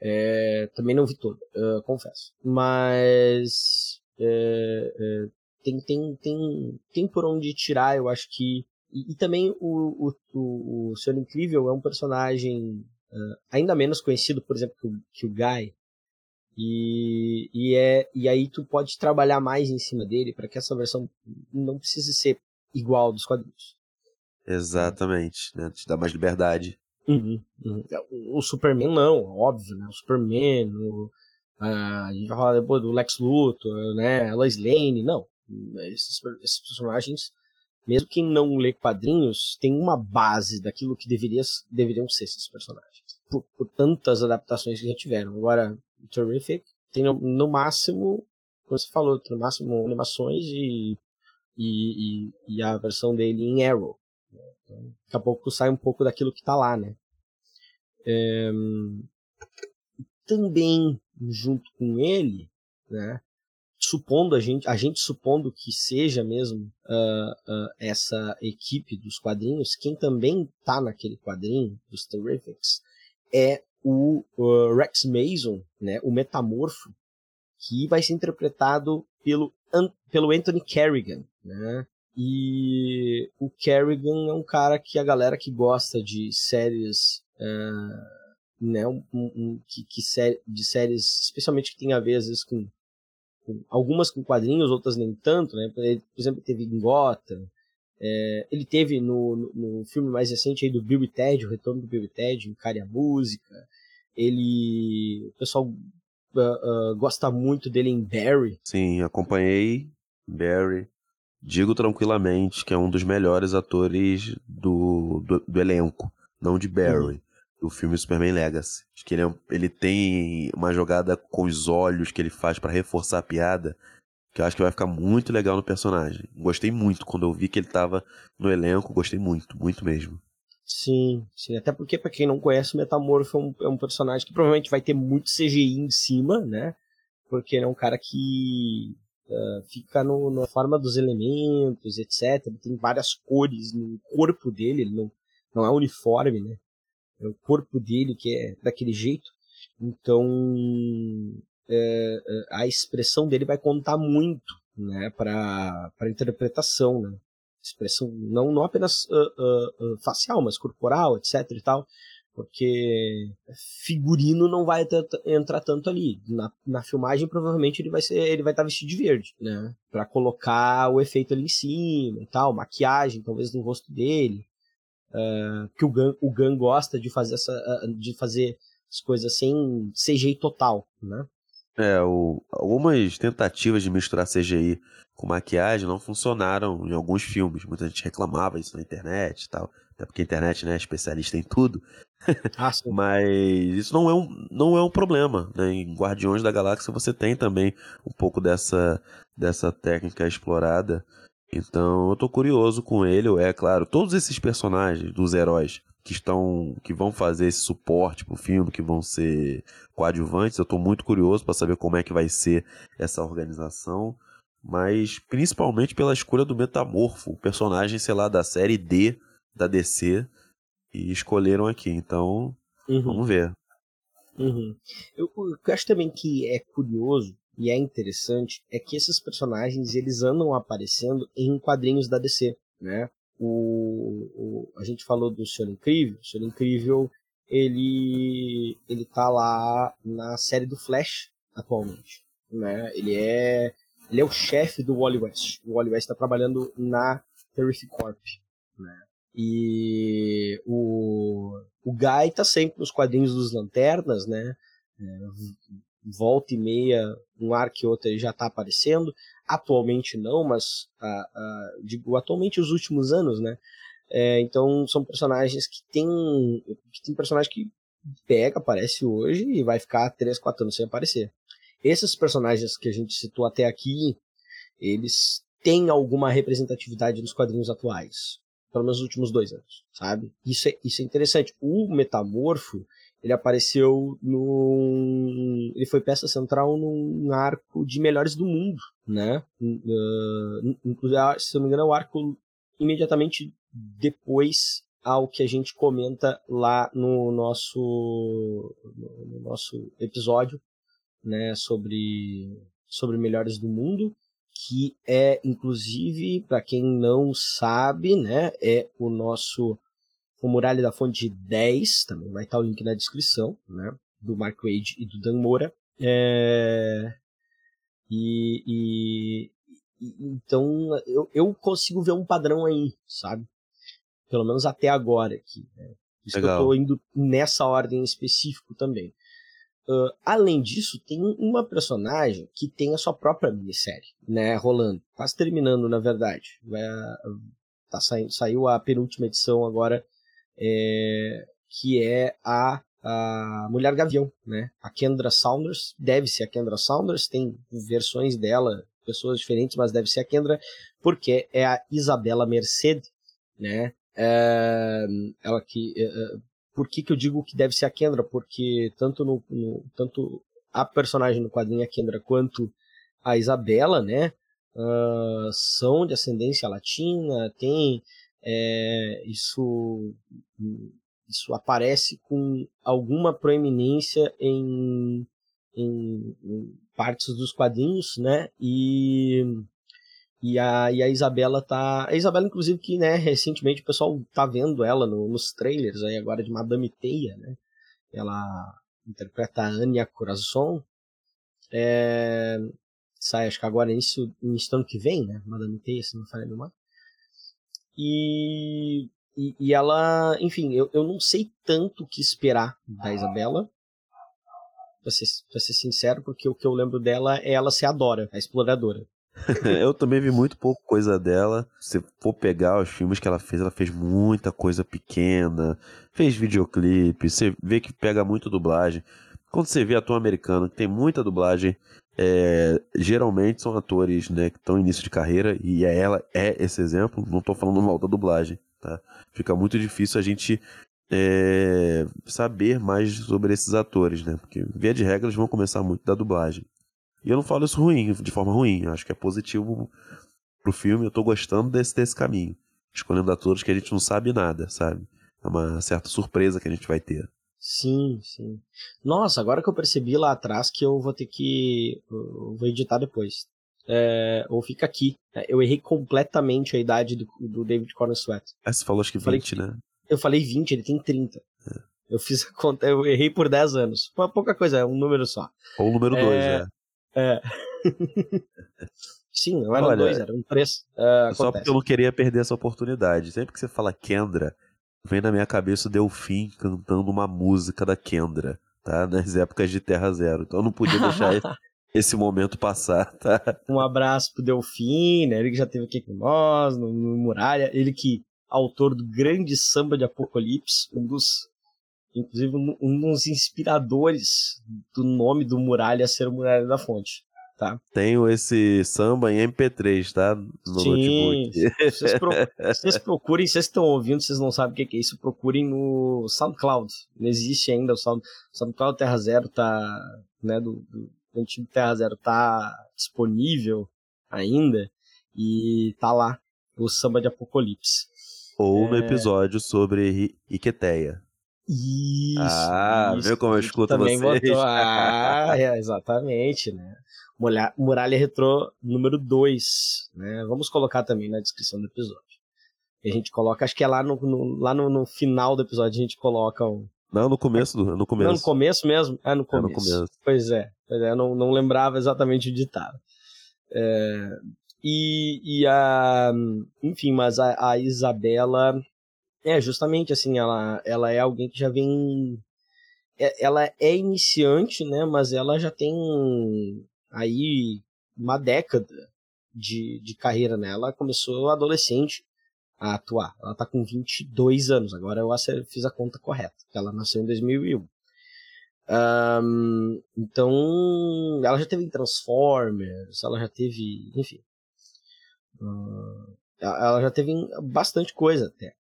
É, também não vi toda, uh, confesso. Mas é, é, tem, tem, tem, tem por onde tirar, eu acho que. E, e também o, o, o, o Senhor Incrível é um personagem uh, ainda menos conhecido, por exemplo, que o, que o Guy. E, e, é, e aí tu pode trabalhar mais em cima dele para que essa versão não precise ser igual dos quadrinhos. Exatamente, né? Te dá mais liberdade. Uhum, uhum. O Superman não, óbvio, né? O Superman, o, a, a gente vai falar depois do Lex Luthor, né? A Lois Lane, não. Esses, esses personagens, mesmo quem não lê quadrinhos, tem uma base daquilo que deveria, deveriam ser esses personagens. Por, por tantas adaptações que já tiveram. Agora, Terrific tem no, no máximo, como você falou, tem no máximo animações e, e, e, e a versão dele em Arrow. Então, daqui a pouco sai um pouco daquilo que está lá, né? É, também junto com ele, né? Supondo a gente, a gente supondo que seja mesmo uh, uh, essa equipe dos quadrinhos, quem também tá naquele quadrinho dos Terrifics é o uh, Rex Mason, né? O Metamorfo, que vai ser interpretado pelo, pelo Anthony Kerrigan, né? E o Kerrigan é um cara que a galera que gosta de séries, uh, né, um, um, que, que sé de séries, especialmente que tem a ver às vezes com, com, algumas com quadrinhos, outras nem tanto, né? Ele, por exemplo, teve em Gotham, é, ele teve no, no, no, filme mais recente aí do Bill e Ted, o retorno do Bill e Ted, Encare a Música. Ele, o pessoal uh, uh, gosta muito dele em Barry. Sim, acompanhei Barry. Digo tranquilamente que é um dos melhores atores do, do, do elenco, não de Barry, uhum. Do filme Superman Legacy. Acho que ele, é, ele tem uma jogada com os olhos que ele faz para reforçar a piada, que eu acho que vai ficar muito legal no personagem. Gostei muito quando eu vi que ele tava no elenco, gostei muito, muito mesmo. Sim, sim. Até porque, para quem não conhece, o Metamorfo é um, é um, personagem que provavelmente vai ter muito CGI em cima, né? Porque ele é um cara que uh, fica no, na forma dos elementos, etc. Tem várias cores no corpo dele, ele não, não é uniforme, né? É o corpo dele que é daquele jeito. Então, é, é a expressão dele vai contar muito, né? Para a interpretação, né? expressão não, não apenas uh, uh, facial, mas corporal, etc e tal, porque figurino não vai entrar tanto ali. Na, na filmagem provavelmente ele vai ser ele vai estar vestido de verde, né, para colocar o efeito ali em cima e tal, maquiagem talvez no rosto dele, uh, que o Gun, o Gun gosta de fazer essa de fazer as coisas sem CGI total, né? É, o, algumas tentativas de misturar CGI com maquiagem não funcionaram em alguns filmes. Muita gente reclamava isso na internet e tal. Até porque a internet né, é especialista em tudo. Ah, [LAUGHS] Mas isso não é um, não é um problema. Né? Em Guardiões da Galáxia você tem também um pouco dessa, dessa técnica explorada. Então eu tô curioso com ele. É claro, todos esses personagens dos heróis que estão que vão fazer esse suporte pro filme, que vão ser coadjuvantes. Eu estou muito curioso para saber como é que vai ser essa organização, mas principalmente pela escolha do Metamorfo, o personagem, sei lá, da série D da DC e escolheram aqui. Então, uhum. vamos ver. Uhum. Eu, eu acho também que é curioso e é interessante é que esses personagens eles andam aparecendo em quadrinhos da DC, né? O, o, a gente falou do Senhor Incrível. O Senhor Incrível ele ele tá lá na série do Flash atualmente, né? Ele é ele é o chefe do Wally West. O Wally West está trabalhando na Terrific Corp, né? E o o Guy tá sempre nos quadrinhos dos Lanternas, né? É, volta e meia, um ar que outro já tá aparecendo. Atualmente não, mas ah, ah, digo atualmente os últimos anos, né? É, então são personagens que tem, que tem personagem que pega, aparece hoje e vai ficar 3, 4 anos sem aparecer. Esses personagens que a gente citou até aqui, eles têm alguma representatividade nos quadrinhos atuais. Pelo menos nos últimos dois anos, sabe? Isso é, isso é interessante. O Metamorfo, ele apareceu no. Ele foi peça central num arco de melhores do mundo, né? Uh, inclusive, se não me engano, é o arco imediatamente depois ao que a gente comenta lá no nosso, no nosso episódio, né? Sobre, sobre melhores do mundo. Que é, inclusive, para quem não sabe, né? É o nosso o Muralha da Fonte 10, também vai estar o link na descrição, né? Do Mark Wade e do Dan Moura. É... E, e, e, então eu, eu consigo ver um padrão aí, sabe? Pelo menos até agora aqui. Né? Isso Legal. que eu tô indo nessa ordem específico também. Uh, além disso, tem uma personagem que tem a sua própria minissérie, né, rolando, quase terminando, na verdade. Vai, tá saindo, saiu a penúltima edição agora é, que é a, a Mulher Gavião, né? A Kendra Saunders, deve ser a Kendra Saunders, tem versões dela pessoas diferentes, mas deve ser a Kendra, porque é a Isabela Merced, né? É, ela que. É, é, por que, que eu digo que deve ser a Kendra? Porque tanto no, no tanto a personagem no quadrinho a Kendra quanto a Isabela, né? Uh, são de ascendência latina, tem é, isso isso aparece com alguma proeminência em, em, em, partes dos quadrinhos, né? E, e, a, e a Isabela tá. A Isabela, inclusive, que né, recentemente o pessoal tá vendo ela no, nos trailers aí agora de Madame Teia, né? Ela interpreta a Anya Corazon. É, sai, acho que agora início, início do ano que vem, né? Madame Teia, se não me falha nenhuma. E, e, e, ela, enfim, eu, eu não sei tanto o que esperar da Isabela. Pra ser, pra ser sincero, porque o que eu lembro dela é ela ser a Dora, a exploradora. [LAUGHS] eu também vi muito pouco coisa dela. Se for pegar os filmes que ela fez, ela fez muita coisa pequena, fez videoclipe, você vê que pega muito dublagem. Quando você vê ator americano que tem muita dublagem, é, geralmente são atores né, que estão em início de carreira, e é ela é esse exemplo. Não estou falando mal da dublagem, tá? Fica muito difícil a gente é, saber mais sobre esses atores, né? Porque, via de regra, eles vão começar muito da dublagem. E eu não falo isso ruim, de forma ruim. Eu acho que é positivo pro filme. Eu tô gostando desse, desse caminho. Escolhendo atores que a gente não sabe nada, sabe? É uma certa surpresa que a gente vai ter. Sim, sim. Nossa, agora que eu percebi lá atrás que eu vou ter que. Vou editar depois. É, ou fica aqui. É, eu errei completamente a idade do, do David Corner Sweat. Ah, você falou acho que 20, falei, né? Eu falei 20, ele tem 30. É. Eu fiz a conta, eu errei por 10 anos. Pouca coisa, é um número só. Ou o número 2, é. É. [LAUGHS] Sim, não eram dois, eram três. Uh, só porque eu não queria perder essa oportunidade. Sempre que você fala Kendra, vem na minha cabeça o Delfim cantando uma música da Kendra, tá? Nas épocas de Terra Zero. Então eu não podia deixar [LAUGHS] esse momento passar, tá? Um abraço pro Delfim, né? Ele que já esteve aqui com nós, no, no Muralha. Ele que, autor do grande samba de Apocalipse, um dos inclusive um, um dos inspiradores do nome do Muralha ser o Muralha da Fonte. Tá. Tenho esse samba em MP3, tá? No Sim, notebook. Vocês, pro, vocês procurem, vocês estão ouvindo, vocês não sabem o que é isso, procurem no SoundCloud. Não existe ainda o Sound, SoundCloud Terra Zero tá, né, do, do, do antigo Terra Zero tá disponível ainda e tá lá o samba de Apocalipse. Ou é... no episódio sobre Iqueteia. Isso. Ah, isso, viu como eu escuto também vocês? Botou, [LAUGHS] ah, é, exatamente, né? Muralha Retrô número 2, né? Vamos colocar também na descrição do episódio. A gente coloca, acho que é lá no, no lá no, no, final do episódio a gente coloca um... Não, no começo, do, no começo. Não, no começo mesmo? É no começo. É no começo. Pois é, pois é, não, não lembrava exatamente onde estava. É, e, e a... Enfim, mas a, a Isabela... É, justamente assim, ela, ela é alguém que já vem é, ela é iniciante, né? Mas ela já tem aí uma década de, de carreira, né? Ela começou adolescente a atuar. Ela tá com 22 anos, agora eu fiz a conta correta. Ela nasceu em 2001. Um, então, ela já teve Transformers, ela já teve, enfim. Ela já teve bastante coisa até.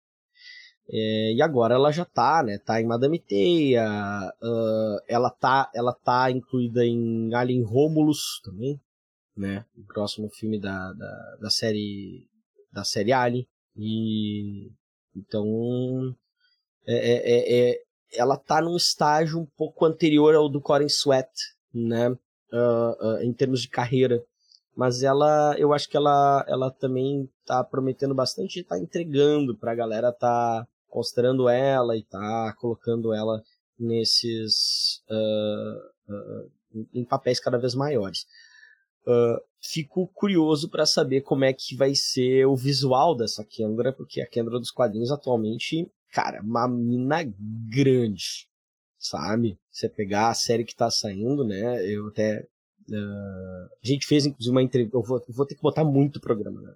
É, e agora ela já tá, né? Tá em Madame Teia, uh, ela, tá, ela tá incluída em Alien Romulus também, né? O próximo filme da, da, da série da série Alien. E então é, é, é, é, ela tá num estágio um pouco anterior ao do Corin Sweat, né? Uh, uh, em termos de carreira. Mas ela, eu acho que ela, ela também tá prometendo bastante e tá entregando pra galera tá mostrando ela e tá colocando ela nesses uh, uh, em papéis cada vez maiores. Uh, fico curioso para saber como é que vai ser o visual dessa Kendra, porque a Kendra dos quadrinhos atualmente, cara, uma mina grande, sabe? Você pegar a série que tá saindo, né? Eu até. A gente fez inclusive uma entrevista. Eu vou, vou ter que botar muito programa, né?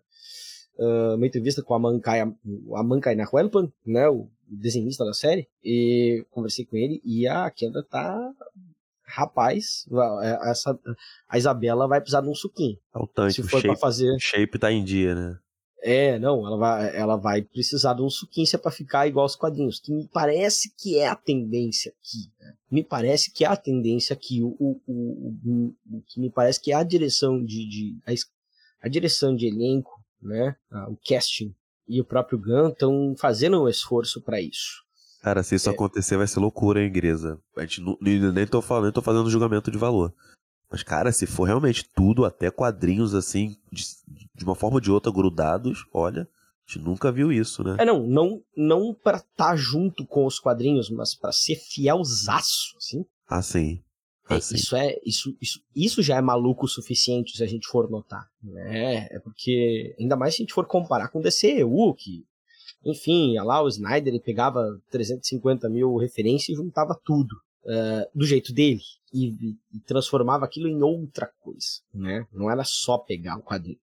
Uh, uma entrevista com a Mankai, a Mankai Nahuelpan, né, o desenhista da série, e conversei com ele, e a Kendra tá rapaz, é, essa, a Isabela vai precisar de um suquinho. É o tanque, se for o shape, fazer. shape tá em dia, né? É, não, ela vai, ela vai precisar de um suquinho para ficar igual aos quadrinhos, que me parece que é a tendência aqui. Né? Me parece que é a tendência aqui, o, o, o, o, que me parece que é a direção de, de a, a, direção de elenco, né, o casting e o próprio Gun estão fazendo um esforço para isso. Cara, se isso é. acontecer vai ser loucura, hein, Grisa? A gente não, nem tô falando, nem tô fazendo julgamento de valor. Mas, cara, se for realmente tudo, até quadrinhos assim, de, de uma forma ou de outra, grudados, olha, a gente nunca viu isso, né? É, não, não, não pra estar tá junto com os quadrinhos, mas para ser fielzaço, assim. Ah, sim. É, isso é isso, isso, isso já é maluco o suficiente se a gente for notar, né? É porque ainda mais se a gente for comparar com o DCEU, que enfim, lá o Snyder ele pegava 350 mil referências e juntava tudo uh, do jeito dele e, e, transformava aquilo em outra coisa, né? Não era só pegar o quadrinho.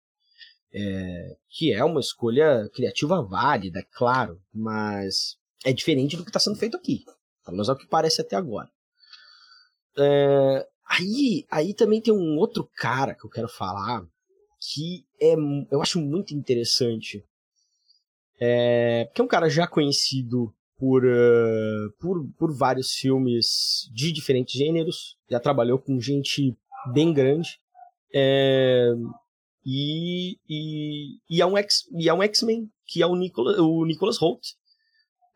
É, que é uma escolha criativa válida, claro, mas é diferente do que está sendo feito aqui. Pelo menos é o que parece até agora. É, aí, aí também tem um outro cara que eu quero falar que é, eu acho muito interessante. É, que é um cara já conhecido por, uh, por, por vários filmes de diferentes gêneros, já trabalhou com gente bem grande. É, e, e, e é um X, e é um X-Men, que é o Nicolas, o Nicholas Holt,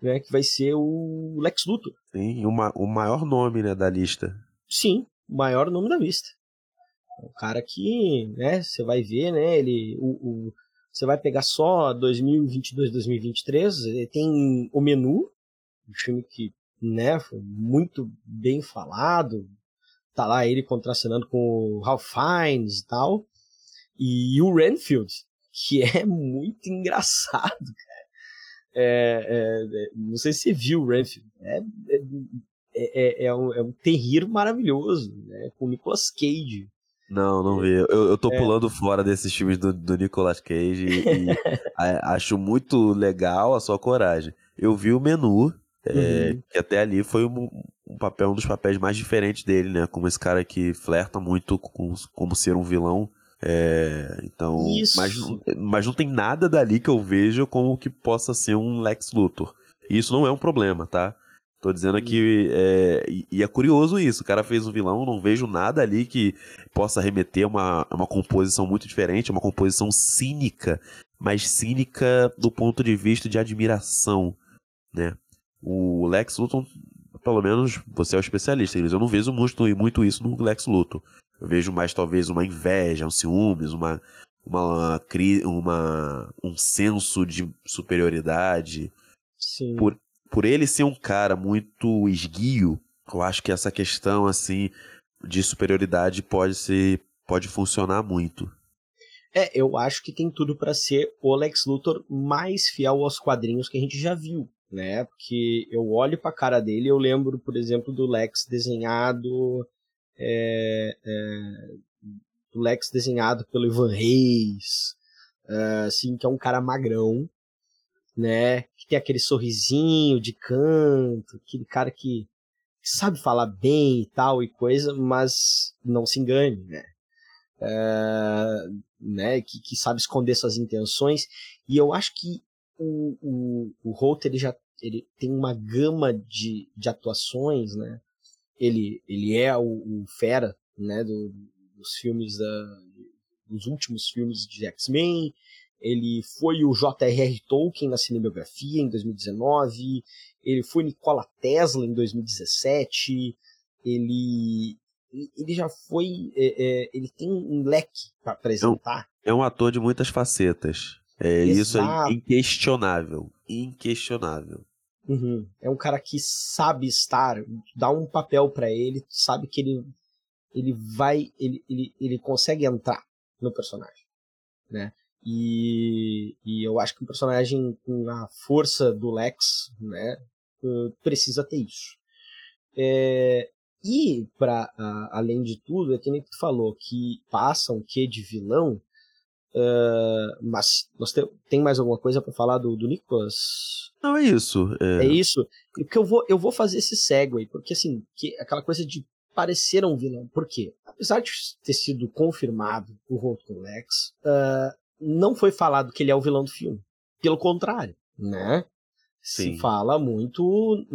né, que vai ser o Lex Luthor. Sim, uma, o maior nome né, da lista. Sim, o maior nome da lista. O cara que, né, você vai ver, né, ele, o, o você vai pegar só 2022, 2023, ele tem o menu, um filme que, né, foi muito bem falado. Tá lá ele contracenando com o Ralph Fiennes e tal. E o Renfield, que é muito engraçado, cara. É, é, é, não sei se você viu o Renfield. É, é, é, é, um, é um terrível maravilhoso, né? Com o Nicolas Cage. Não, não vi. Eu, eu tô é. pulando fora desses filmes do, do Nicolas Cage e, e [LAUGHS] acho muito legal a sua coragem. Eu vi o menu, é, uhum. que até ali foi um, um, papel, um dos papéis mais diferentes dele, né? Como esse cara que flerta muito com como ser um vilão. É, então, mas, mas não tem nada dali que eu vejo como que possa ser um Lex Luthor. E isso não é um problema, tá? Tô dizendo que. É, e é curioso isso. O cara fez um vilão, não vejo nada ali que possa remeter a uma, uma composição muito diferente, uma composição cínica, mas cínica do ponto de vista de admiração, né? O Lex Luthor, pelo menos você é o especialista, eu não vejo muito, muito isso no Lex Luthor. Eu vejo mais talvez uma inveja, um ciúmes, uma, uma, uma um senso de superioridade. Sim. Por, por ele ser um cara muito esguio, eu acho que essa questão assim de superioridade pode ser pode funcionar muito. É, eu acho que tem tudo para ser o Lex Luthor mais fiel aos quadrinhos que a gente já viu, né? Porque eu olho para a cara dele, eu lembro, por exemplo, do Lex desenhado, é, é, do Lex desenhado pelo Ivan Reis, é, assim, que é um cara magrão, né? Que tem aquele sorrisinho de canto, aquele cara que sabe falar bem e tal e coisa, mas não se engane, né? É, né? Que, que sabe esconder suas intenções. E eu acho que o, o, o Holt, ele já ele tem uma gama de, de atuações, né? Ele, ele é o, o fera, né? Do, dos filmes da, dos últimos filmes de X-Men, ele foi o J.R.R. Tolkien na cinebiografia em 2019, ele foi Nikola Tesla em 2017, ele ele já foi é, é, ele tem um leque para apresentar. É um, ator de muitas facetas. É, isso é inquestionável, inquestionável. Uhum. É um cara que sabe estar, dá um papel para ele, sabe que ele ele vai, ele, ele, ele consegue entrar no personagem, né? E, e eu acho que um personagem com a força do Lex, né, eh, precisa ter isso. É, e, para além de tudo, é que nem tu falou, que passa um quê de vilão, uh, mas nós te, tem mais alguma coisa para falar do, do Nicholas? Não, é isso. É, é isso. Porque eu vou, eu vou fazer esse segue, porque assim, que, aquela coisa de parecer um vilão. Por quê? Apesar de ter sido confirmado o rolo com Lex, uh, não foi falado que ele é o vilão do filme. Pelo contrário, né? Sim. Se fala muito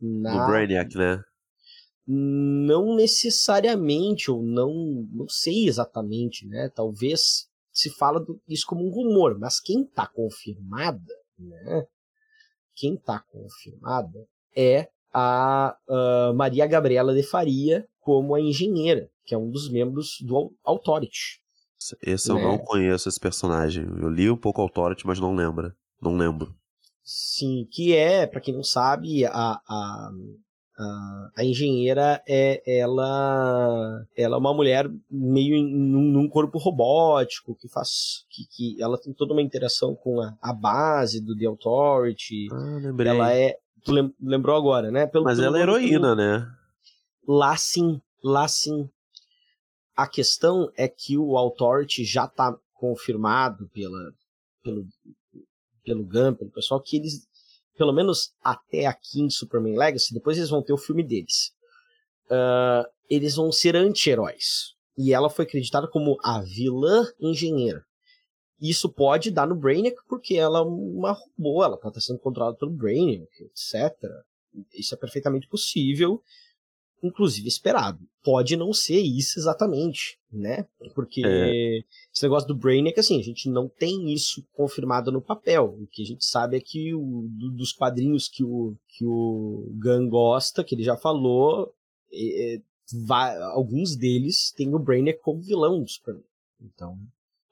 na... Do Brainiac, né? Não necessariamente, ou não, não sei exatamente, né? Talvez se fala isso como um rumor, mas quem está confirmada, né? Quem está confirmada é a uh, Maria Gabriela de Faria como a engenheira, que é um dos membros do Authority. Esse né? eu não conheço esse personagem. Eu li um pouco Authority, mas não lembro. Não lembro. Sim, que é, para quem não sabe, a, a, a, a, engenheira é ela, ela é uma mulher meio em, num, num corpo robótico que faz que, que ela tem toda uma interação com a, a base do The Authority. Ah, lembrei. Ela é, tu lembrou agora, né? Pelo, Mas pelo ela é heroína, né? Lá sim, lá sim. A questão é que o Authority já está confirmado pela, pelo, pelo Gun, pelo pessoal, que eles, pelo menos até aqui em Superman Legacy, depois eles vão ter o filme deles. Uh, eles vão ser anti-heróis. E ela foi acreditada como a vilã engenheira. Isso pode dar no Brainiac, porque ela é uma robô, ela está sendo controlada pelo Brainiac, etc. Isso é perfeitamente possível inclusive esperado. Pode não ser isso exatamente, né? Porque é. esse negócio do Brain é que assim, a gente não tem isso confirmado no papel. O que a gente sabe é que o, do, dos quadrinhos que o, que o Gun gosta, que ele já falou, é, é vai, alguns deles têm o Brainiac como vilão do Superman. Então,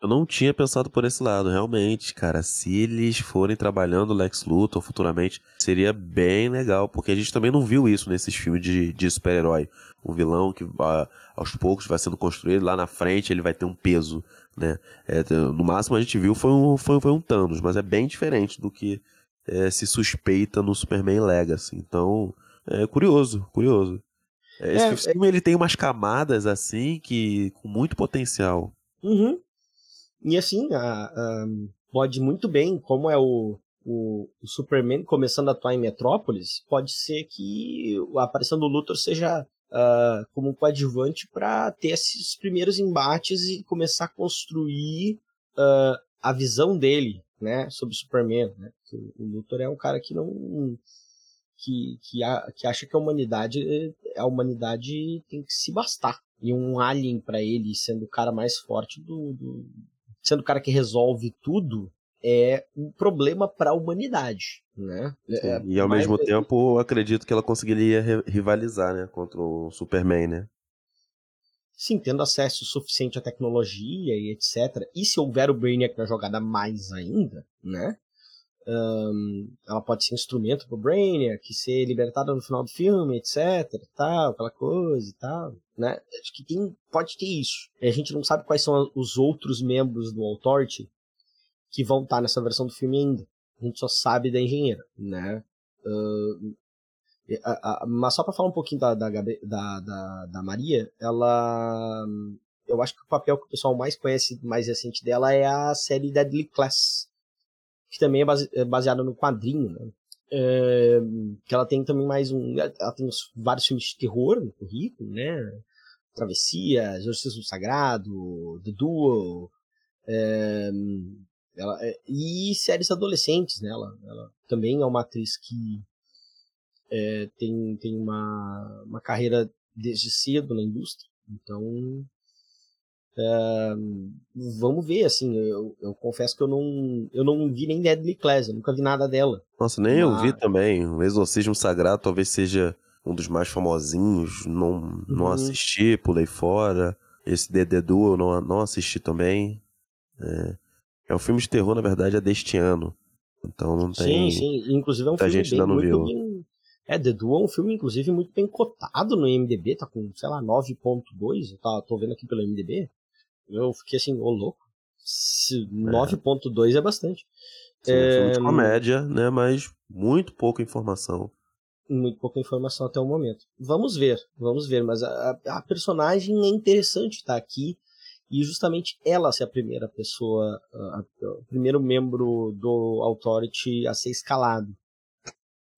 eu não tinha pensado por esse lado, realmente, cara. Se eles forem trabalhando Lex Luthor futuramente, seria bem legal, porque a gente também não viu isso nesses filmes de, de super-herói. Um vilão que a, aos poucos vai sendo construído, lá na frente ele vai ter um peso, né? É, no máximo a gente viu foi um, foi, foi um Thanos, mas é bem diferente do que é, se suspeita no Superman Legacy. Então, é curioso, curioso. É, esse é, filme ele tem umas camadas assim que com muito potencial. Uhum. E assim, a, a, pode muito bem, como é o, o, o, Superman começando a atuar em Metrópolis, pode ser que a aparição do Luthor seja uh, como um coadjuvante para ter esses primeiros embates e começar a construir uh, a visão dele, né, sobre o Superman, né? O Luthor é um cara que não que, que, a, que acha que a humanidade a humanidade tem que se bastar e um alien para ele sendo o cara mais forte do, do sendo o cara que resolve tudo, é um problema para a humanidade, né? É, e ao mesmo é... tempo, eu acredito que ela conseguiria rivalizar, né, contra o Superman, né? Sim, tendo acesso suficiente à tecnologia e etc. E se houver o Brainiac na jogada mais ainda, né? Um, ela pode ser instrumento pro Brainiac, ser libertada no final do filme, etc, tal, aquela coisa e tal, né? Acho que tem, pode ter isso. E a gente não sabe quais são os outros membros do Authority que vão estar nessa versão do filme ainda. A gente só sabe da engenheira, né? Uh, a, a, mas só para falar um pouquinho da, da, da, da, da Maria, ela eu acho que o papel que o pessoal mais conhece, mais recente dela, é a série Deadly Class, que também é, é baseada no quadrinho, né? É, que ela tem também mais um. Ela tem vários filmes de terror no currículo, né? Travessia, do Sagrado, The Duel, é, ela, é, e séries adolescentes, né? Ela, ela, também é uma atriz que é, tem, tem uma, uma carreira desde cedo na indústria, então vamos ver, assim, eu, eu, confesso que eu não, eu não vi nem Deadly Class, eu nunca vi nada dela. Nossa, nem Mas... eu vi também. O Exorcismo Sagrado talvez seja um dos mais famosinhos, não, não uhum. assisti, pulei fora. Esse Dededu eu não, não assisti também. É, é um filme de terror, na verdade, é deste ano. Então não tem. Sim, sim. Inclusive é um filme gente bem, muito viu. bem. É, The Duel é um filme, inclusive, muito bem cotado no IMDB, tá com, sei lá, 9.2, tá, tô vendo aqui pelo IMDB. Eu fiquei assim, ô louco. 9.2 é. é bastante. Sim, é... filme de comédia, né? Mas muito pouca informação. Muito pouca informação até o momento. Vamos ver, vamos ver. Mas a, a personagem é interessante estar tá aqui. E justamente ela ser a primeira pessoa, a, a, o primeiro membro do Authority a ser escalado.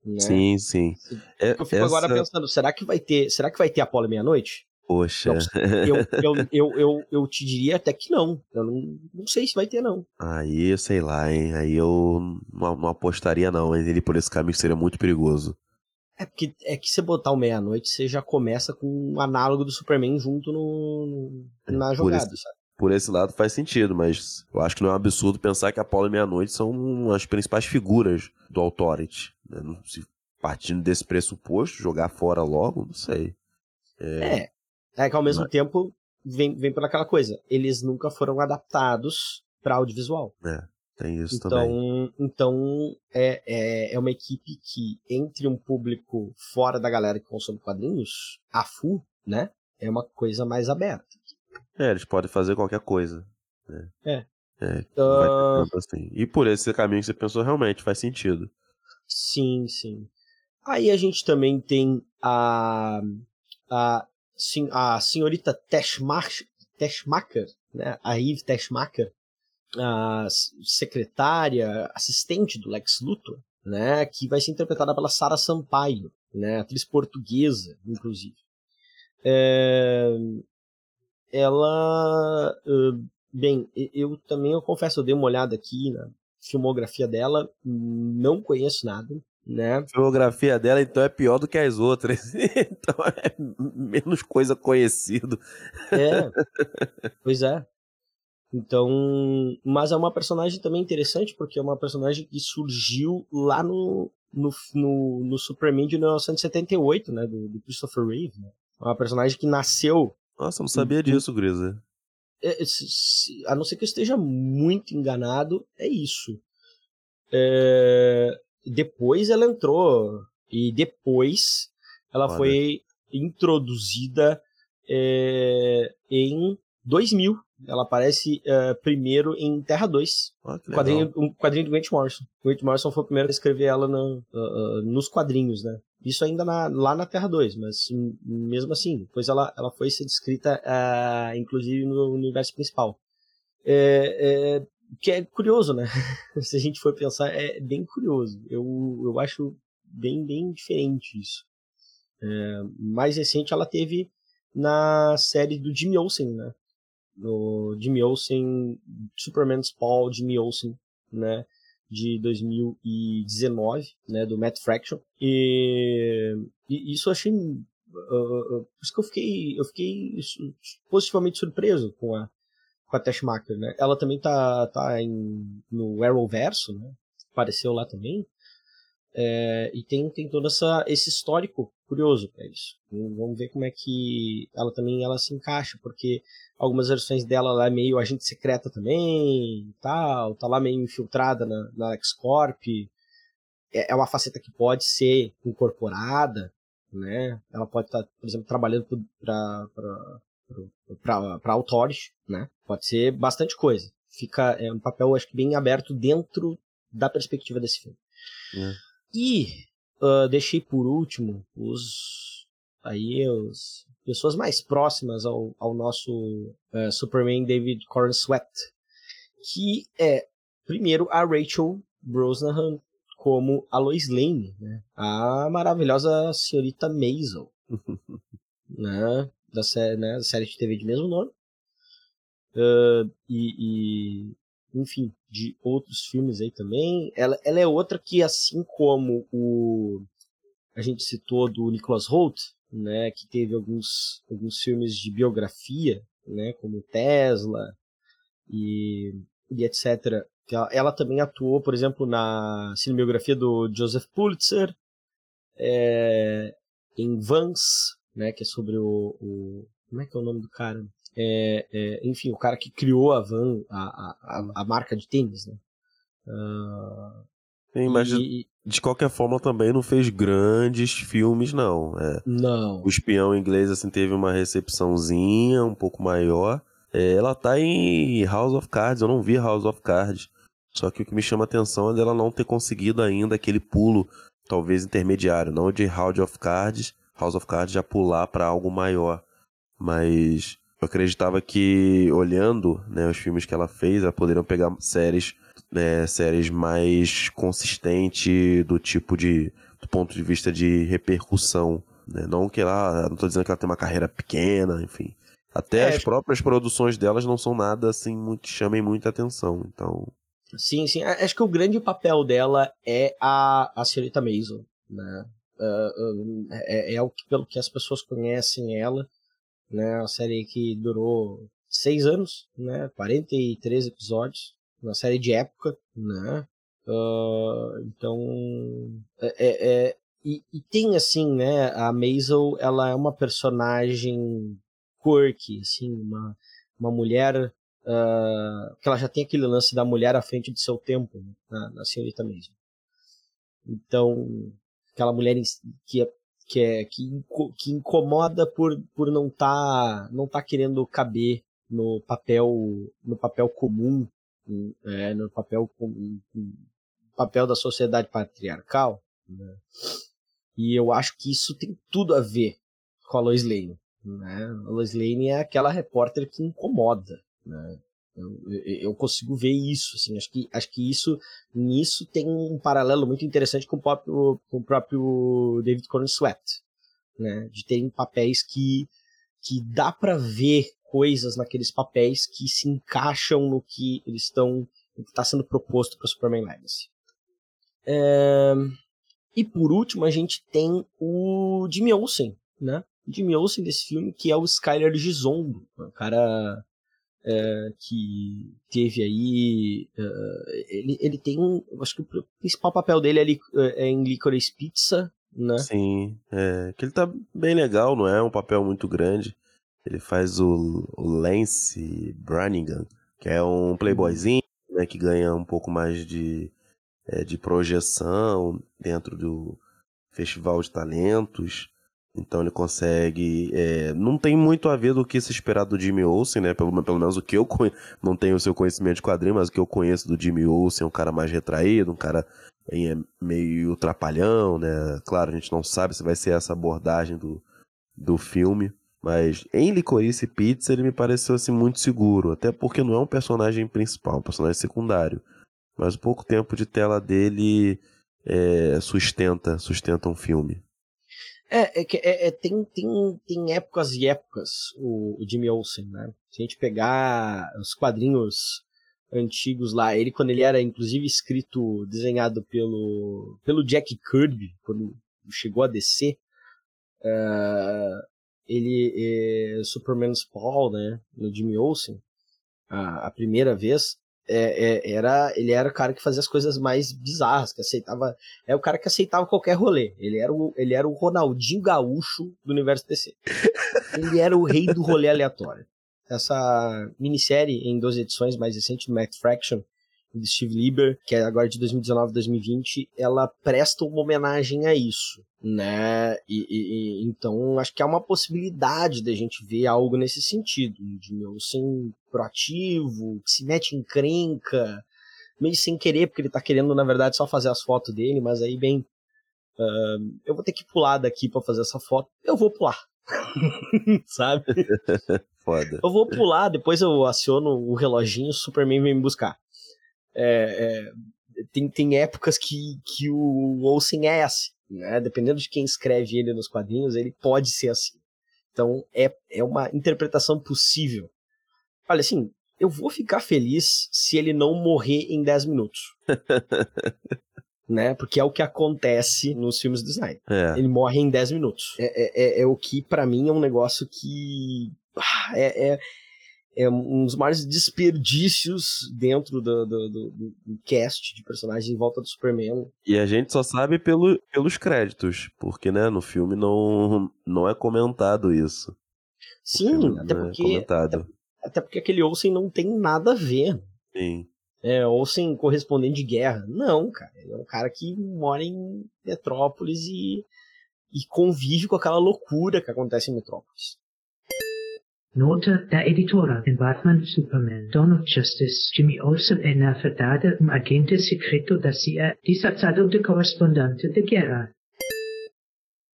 Né? Sim, sim. É, eu fico essa... agora pensando, será que vai ter, será que vai ter Apolo meia-noite? Poxa. Eu, eu, [LAUGHS] eu, eu, eu, te diria até que não. Eu não, não sei se vai ter, não. Aí, sei lá, hein? Aí eu não, não apostaria, não. Ele por esse caminho seria muito perigoso. É porque é que você botar o meia-noite, você já começa com um análogo do Superman junto no, no na jogada, por esse, sabe? Por esse lado faz sentido, mas eu acho que não é um absurdo pensar que Apollo e Meia-Noite são as principais figuras do Authority. Né? Se partindo desse pressuposto, jogar fora logo, não sei. É, é é que ao mesmo Mas... tempo vem, vem por aquela coisa. Eles nunca foram adaptados para audiovisual. É, tem isso então, também. Então, é, é, é uma equipe que, entre um público fora da galera que consome quadrinhos, a FU, né? É uma coisa mais aberta. É, eles podem fazer qualquer coisa. Né? É. É, uh... assim. E por esse caminho que você pensou, realmente faz sentido. Sim, sim. Aí a gente também tem a, a a senhorita Teschmacher, né, a Eve Teschmacher, a secretária, assistente do Lex Luthor, né, que vai ser interpretada pela Sara Sampaio, né, atriz portuguesa, inclusive. É, ela, bem, eu também eu confesso, eu dei uma olhada aqui na filmografia dela, não conheço nada, né? A filmografia dela, então, é pior do que as outras. [LAUGHS] então é menos coisa conhecido. É. pois é. Então. Mas é uma personagem também interessante, porque é uma personagem que surgiu lá no, no, no, no Superman de 1978, né? Do, do Christopher Reeve. Né? É uma personagem que nasceu. Nossa, não sabia disso, Grisa. É, a não ser que eu esteja muito enganado, é isso. É, depois ela entrou e depois ela Foda. foi introduzida é, em 2000. Ela aparece é, primeiro em Terra 2. Oh, quadrinho, um quadrinho do Grant Morrison. O Grant Morrison foi o primeiro a escrever ela no, uh, uh, nos quadrinhos, né? Isso ainda na, lá na Terra 2, mas mesmo assim, depois ela, ela foi ser descrita, uh, inclusive, no universo principal. É, é, que é curioso, né? [LAUGHS] Se a gente for pensar, é bem curioso. Eu, eu acho bem, bem diferente isso. É, mais recente ela teve na série do Jimmy Olsen, né? No Jimmy Olsen, Superman's Paul, Jimmy Olsen, né? De 2019, né? Do Matt Fraction. E, e isso eu achei... Uh, uh, por isso que eu fiquei, eu fiquei positivamente surpreso com a, com a Teshmacher, né? Ela também tá, tá em, no Arrowverso, né? Apareceu lá também. É, e tem, tem todo essa, esse histórico curioso para isso. Vamos ver como é que ela também ela se encaixa, porque algumas versões dela ela é meio agente secreta também, tal, tá lá meio infiltrada na, na LexCorp. É, é uma faceta que pode ser incorporada, né? Ela pode estar, tá, por exemplo, trabalhando para para Authority, né? Pode ser bastante coisa. Fica é um papel acho que bem aberto dentro da perspectiva desse filme. É. E uh, deixei por último os aí os pessoas mais próximas ao, ao nosso uh, Superman David Corn Sweat, que é primeiro a Rachel Brosnahan como a Lois Lane, né? A maravilhosa senhorita Maisel, [LAUGHS] né? Da série, né, da série de TV de mesmo nome. Uh, e, e, enfim, de outros filmes aí também. Ela, ela é outra que, assim como o a gente citou do Nicholas Holt, né, que teve alguns, alguns filmes de biografia, né, como Tesla e, e etc. Ela, ela, também atuou, por exemplo, na cinebiografia do Joseph Pulitzer, é, em Vance, né? Que é sobre o, o como é que é o nome do cara? É, é, enfim, o cara que criou a Van, a, a, a marca de tênis, né? Uh, Sim, mas e... de, qualquer forma também não fez grandes filmes, não. É, não. O Espião Inglês, assim, teve uma recepçãozinha um pouco maior. É, ela tá em House of Cards, eu não vi House of Cards. Só que o que me chama a atenção é dela não ter conseguido ainda aquele pulo, talvez intermediário, não de House of Cards, House of Cards já pular para algo maior. Mas eu acreditava que, olhando né, os filmes que ela fez, ela poderiam pegar séries, né, séries mais consistentes, do tipo de do ponto de vista de repercussão. Né? Não que ela. Não tô dizendo que ela tem uma carreira pequena, enfim. Até é, as próprias produções delas não são nada assim muito, que chamem muita atenção. Então. Sim, sim. Acho que o grande papel dela é a, a senhorita Mason, né? Uh, é, é, que, pelo que as pessoas conhecem ela, né? Uma série que durou seis anos, né? 43 episódios, uma série de época, né? Uh, então, é, é, é, e, e, tem assim, né? A Maisel, ela é uma personagem quirky, assim, uma, uma mulher uh, que ela já tem aquele lance da mulher à frente do seu tempo, né, na, na senhorita Maisel. Então, aquela mulher que é que é que, que incomoda por, por não tá, não tá querendo caber no papel no papel comum é, no papel papel da sociedade patriarcal né? e eu acho que isso tem tudo a ver com a Lois Lane né? a Lois Lane é aquela repórter que incomoda né? Eu, eu, consigo ver isso, assim, acho que, acho que isso, nisso tem um paralelo muito interessante com o próprio, com o próprio David Conan Sweat, né, de terem papéis que, que dá para ver coisas naqueles papéis que se encaixam no que eles estão, está sendo proposto para Superman Legacy. É... E por último a gente tem o Jimmy Olsen, né? Jimmy Olsen desse filme que é o Skyler Gizondo, um cara é, que teve aí. Uh, ele, ele tem um. Acho que o principal papel dele é, é em Licorice Pizza, né? Sim, é, que ele tá bem legal, não é um papel muito grande. Ele faz o, o Lance Brannigan, que é um playboyzinho, né, que ganha um pouco mais de, é, de projeção dentro do Festival de Talentos. Então ele consegue. É, não tem muito a ver do que se esperar do Jimmy Olsen, né? Pelo, pelo menos o que eu conheço. Não tenho o seu conhecimento de quadrinho, mas o que eu conheço do Jimmy Olsen é um cara mais retraído, um cara é, meio trapalhão, né? Claro, a gente não sabe se vai ser essa abordagem do, do filme. Mas em Licorice Pizza ele me pareceu assim muito seguro. Até porque não é um personagem principal, é um personagem secundário. Mas o pouco tempo de tela dele é, sustenta, sustenta um filme. É, é, é, é, tem, tem, tem épocas e épocas o, o, Jimmy Olsen, né? Se a gente pegar os quadrinhos antigos lá, ele quando ele era inclusive escrito, desenhado pelo, pelo Jack Kirby, quando chegou a descer, uh, ele, é, Superman's Paul, né, no Jimmy Olsen, a, a primeira vez, é, é, era ele era o cara que fazia as coisas mais bizarras, que aceitava. É o cara que aceitava qualquer rolê. Ele era o, ele era o Ronaldinho Gaúcho do universo DC. ele era o rei do rolê aleatório. Essa minissérie em 12 edições mais recente, Matt Fraction, de Steve Lieber, que é agora de 2019 2020, ela presta uma homenagem a isso, né? E, e, e então acho que há uma possibilidade da gente ver algo nesse sentido, de meu sem proativo, que se mete em crenca, meio sem querer, porque ele tá querendo na verdade só fazer as fotos dele, mas aí bem, uh, eu vou ter que pular daqui para fazer essa foto, eu vou pular. [LAUGHS] Sabe? [LAUGHS] Foda. Eu vou pular, depois eu aciono o reloginho, o Superman vem me buscar. É, é, tem, tem épocas que, que o Olsen é assim, né? Dependendo de quem escreve ele nos quadrinhos, ele pode ser assim. Então é, é uma interpretação possível. Olha, assim, eu vou ficar feliz se ele não morrer em 10 minutos. [LAUGHS] né? Porque é o que acontece nos filmes do Snyder. É. Ele morre em 10 minutos. É, é, é, é o que, para mim, é um negócio que. Ah, é, é, é um dos maiores desperdícios dentro do, do, do, do, cast de personagens em volta do Superman. E a gente só sabe pelo, pelos créditos, porque né, no filme não, não é comentado isso. Sim, até porque, é até, até, porque aquele Olsen não tem nada a ver. Sim. É, Olsen correspondente de guerra. Não, cara. Ele é um cara que mora em Metrópolis e, e convive com aquela loucura que acontece em Metrópolis. Nota da editora em Batman Superman Dawn of Justice, Jimmy Olsen é na verdade um agente secreto da CIA disfarçado de correspondente de guerra.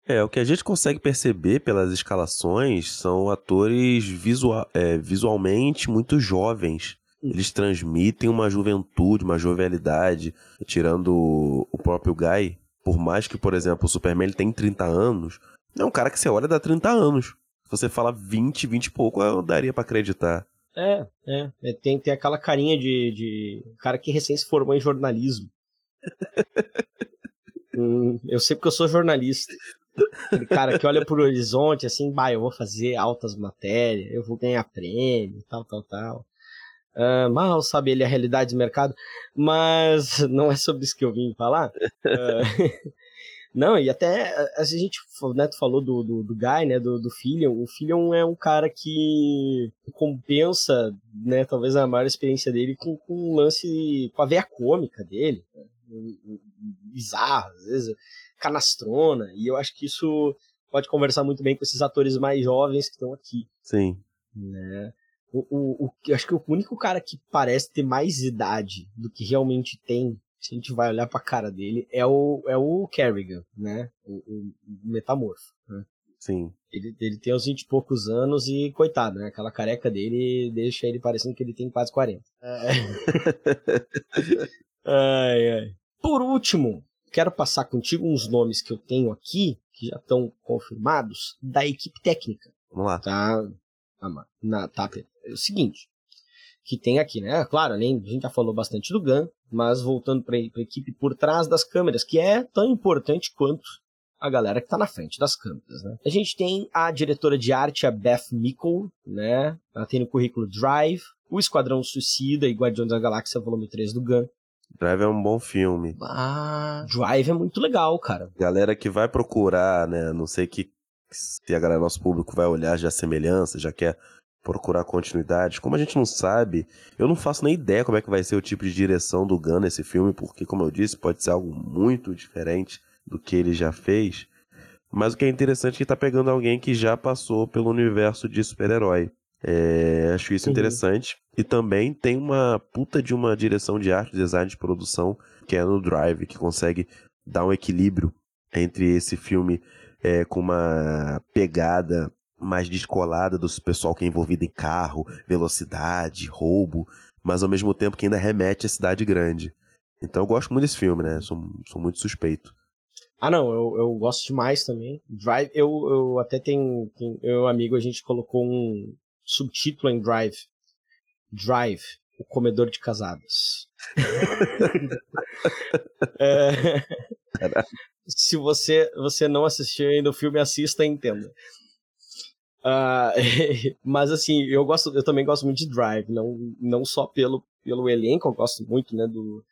É, o que a gente consegue perceber pelas escalações são atores visual, é, visualmente muito jovens. Eles transmitem uma juventude, uma jovialidade, tirando o próprio Guy, Por mais que, por exemplo, o Superman ele tem 30 anos, é um cara que você olha dá 30 anos. Se você fala 20, 20 e pouco, eu daria para acreditar. É, é, é. Tem, tem aquela carinha de, de cara que recém se formou em jornalismo. [LAUGHS] hum, eu sei porque eu sou jornalista. Aquele cara que olha pro horizonte assim, bah, eu vou fazer altas matérias, eu vou ganhar prêmio, tal, tal, tal. Uh, mal sabe ele a realidade do mercado, mas não é sobre isso que eu vim falar. Uh, [LAUGHS] não, e até a gente né, tu falou do, do, do Guy, né, do, do Fillion. O Fillion é um cara que compensa, né, talvez a maior experiência dele com, com um lance, com a veia cômica dele. Né, bizarro, às vezes canastrona, e eu acho que isso pode conversar muito bem com esses atores mais jovens que estão aqui. Sim. Né? O, o, o, eu acho que o único cara que parece ter mais idade do que realmente tem, se a gente vai olhar pra cara dele, é o, é o Kerrigan, né? O, o, Metamorfo. Né? Sim. Ele, ele tem uns 20 e poucos anos e, coitado, né? Aquela careca dele deixa ele parecendo que ele tem quase 40. É. [LAUGHS] ai, ai. Por último, quero passar contigo uns nomes que eu tenho aqui, que já estão confirmados, da equipe técnica. Vamos lá. Tá, na, tá, é o seguinte, que tem aqui, né? Claro, além, a gente já falou bastante do Gun, mas voltando para a equipe por trás das câmeras, que é tão importante quanto a galera que está na frente das câmeras, né? A gente tem a diretora de arte, a Beth Mickle, né? Ela tem no currículo Drive, o Esquadrão Suicida e Guardiões da Galáxia Volume 3 do Gun. Drive é um bom filme. Ah, Drive é muito legal, cara. Galera que vai procurar, né? Não sei que se a galera, nosso público vai olhar já semelhança, já quer procurar continuidade. Como a gente não sabe, eu não faço nem ideia como é que vai ser o tipo de direção do Gunn nesse filme, porque, como eu disse, pode ser algo muito diferente do que ele já fez. Mas o que é interessante é que tá pegando alguém que já passou pelo universo de super-herói. É, acho isso interessante. E também tem uma puta de uma direção de arte, design de produção, que é no Drive, que consegue dar um equilíbrio entre esse filme é, com uma pegada mais descolada do pessoal que é envolvido em carro, velocidade, roubo, mas ao mesmo tempo que ainda remete à cidade grande. Então eu gosto muito desse filme, né? Sou, sou muito suspeito. Ah, não, eu, eu gosto demais também. Drive, eu, eu até tenho, tenho. Eu, amigo, a gente colocou um subtítulo em Drive. Drive, o comedor de casadas. [LAUGHS] é, se você, você não assistiu ainda o filme, assista e entenda. Uh, [LAUGHS] mas assim, eu gosto, eu também gosto muito de Drive, não, não só pelo, pelo elenco, eu gosto muito, né, do,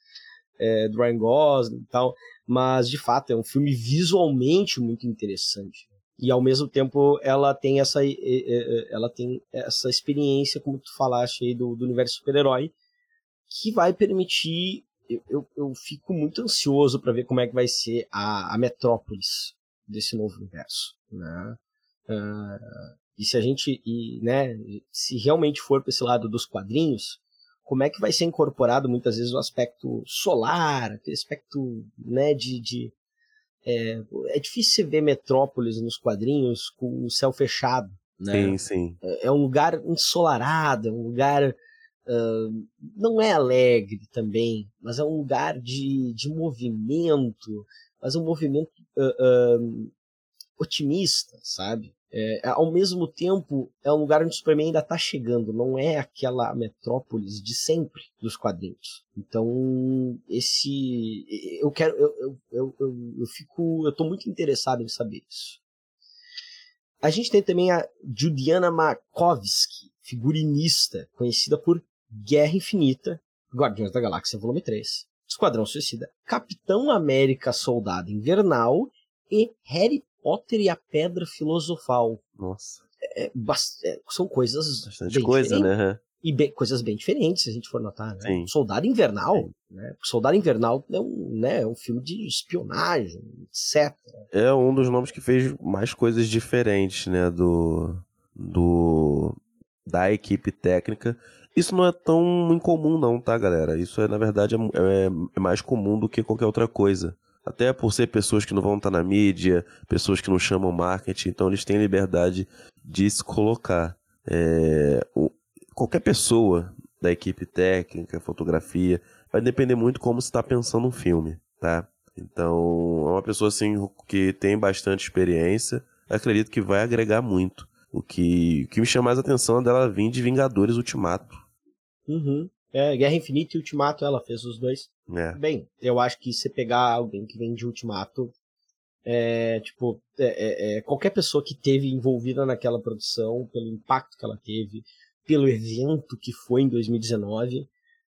é, do Ryan Gosling e tal, mas de fato é um filme visualmente muito interessante. E ao mesmo tempo ela tem essa, ela tem essa experiência, como tu falaste aí, do, do universo super-herói, que vai permitir. Eu, eu, eu fico muito ansioso para ver como é que vai ser a, a metrópolis desse novo universo. Né? Uh, e se a gente, e, né, se realmente for para esse lado dos quadrinhos, como é que vai ser incorporado muitas vezes o aspecto solar, aquele aspecto, né, de, de é, é difícil você ver Metrópolis nos quadrinhos com o céu fechado, né? Sim, sim. É, é um lugar ensolarado, é um lugar uh, não é alegre também, mas é um lugar de, de movimento, mas um movimento uh, uh, otimista, sabe? É, ao mesmo tempo, é um lugar onde o Superman ainda está chegando, não é aquela metrópolis de sempre dos quadrinhos. Então, esse. Eu quero. Eu, eu, eu, eu, eu fico. Eu tô muito interessado em saber isso. A gente tem também a Juliana Markovsky, figurinista, conhecida por Guerra Infinita, Guardiões da Galáxia Volume 3, Esquadrão Suicida, Capitão América Soldado Invernal e Harry Potter e a Pedra Filosofal. Nossa. É, é, são coisas. Bastante coisa, né? E bem, coisas bem diferentes, se a gente for notar. Né? Soldado Invernal. Né? Soldado Invernal é um, né, é um filme de espionagem, etc. É um dos nomes que fez mais coisas diferentes, né? Do. do da equipe técnica. Isso não é tão incomum, não, tá, galera? Isso é, na verdade, é, é, é mais comum do que qualquer outra coisa. Até por ser pessoas que não vão estar na mídia, pessoas que não chamam marketing, então eles têm liberdade de se colocar. É, o, qualquer pessoa da equipe técnica, fotografia, vai depender muito como você está pensando um filme, tá? Então, é uma pessoa assim que tem bastante experiência. Acredito que vai agregar muito. O que, o que me chama mais atenção é dela vir de Vingadores Ultimato. Uhum. É, Guerra Infinita e Ultimato, ela fez os dois. É. Bem, eu acho que se pegar alguém que vem de Ultimato, é, tipo, é, é, é, qualquer pessoa que teve envolvida naquela produção, pelo impacto que ela teve, pelo evento que foi em 2019,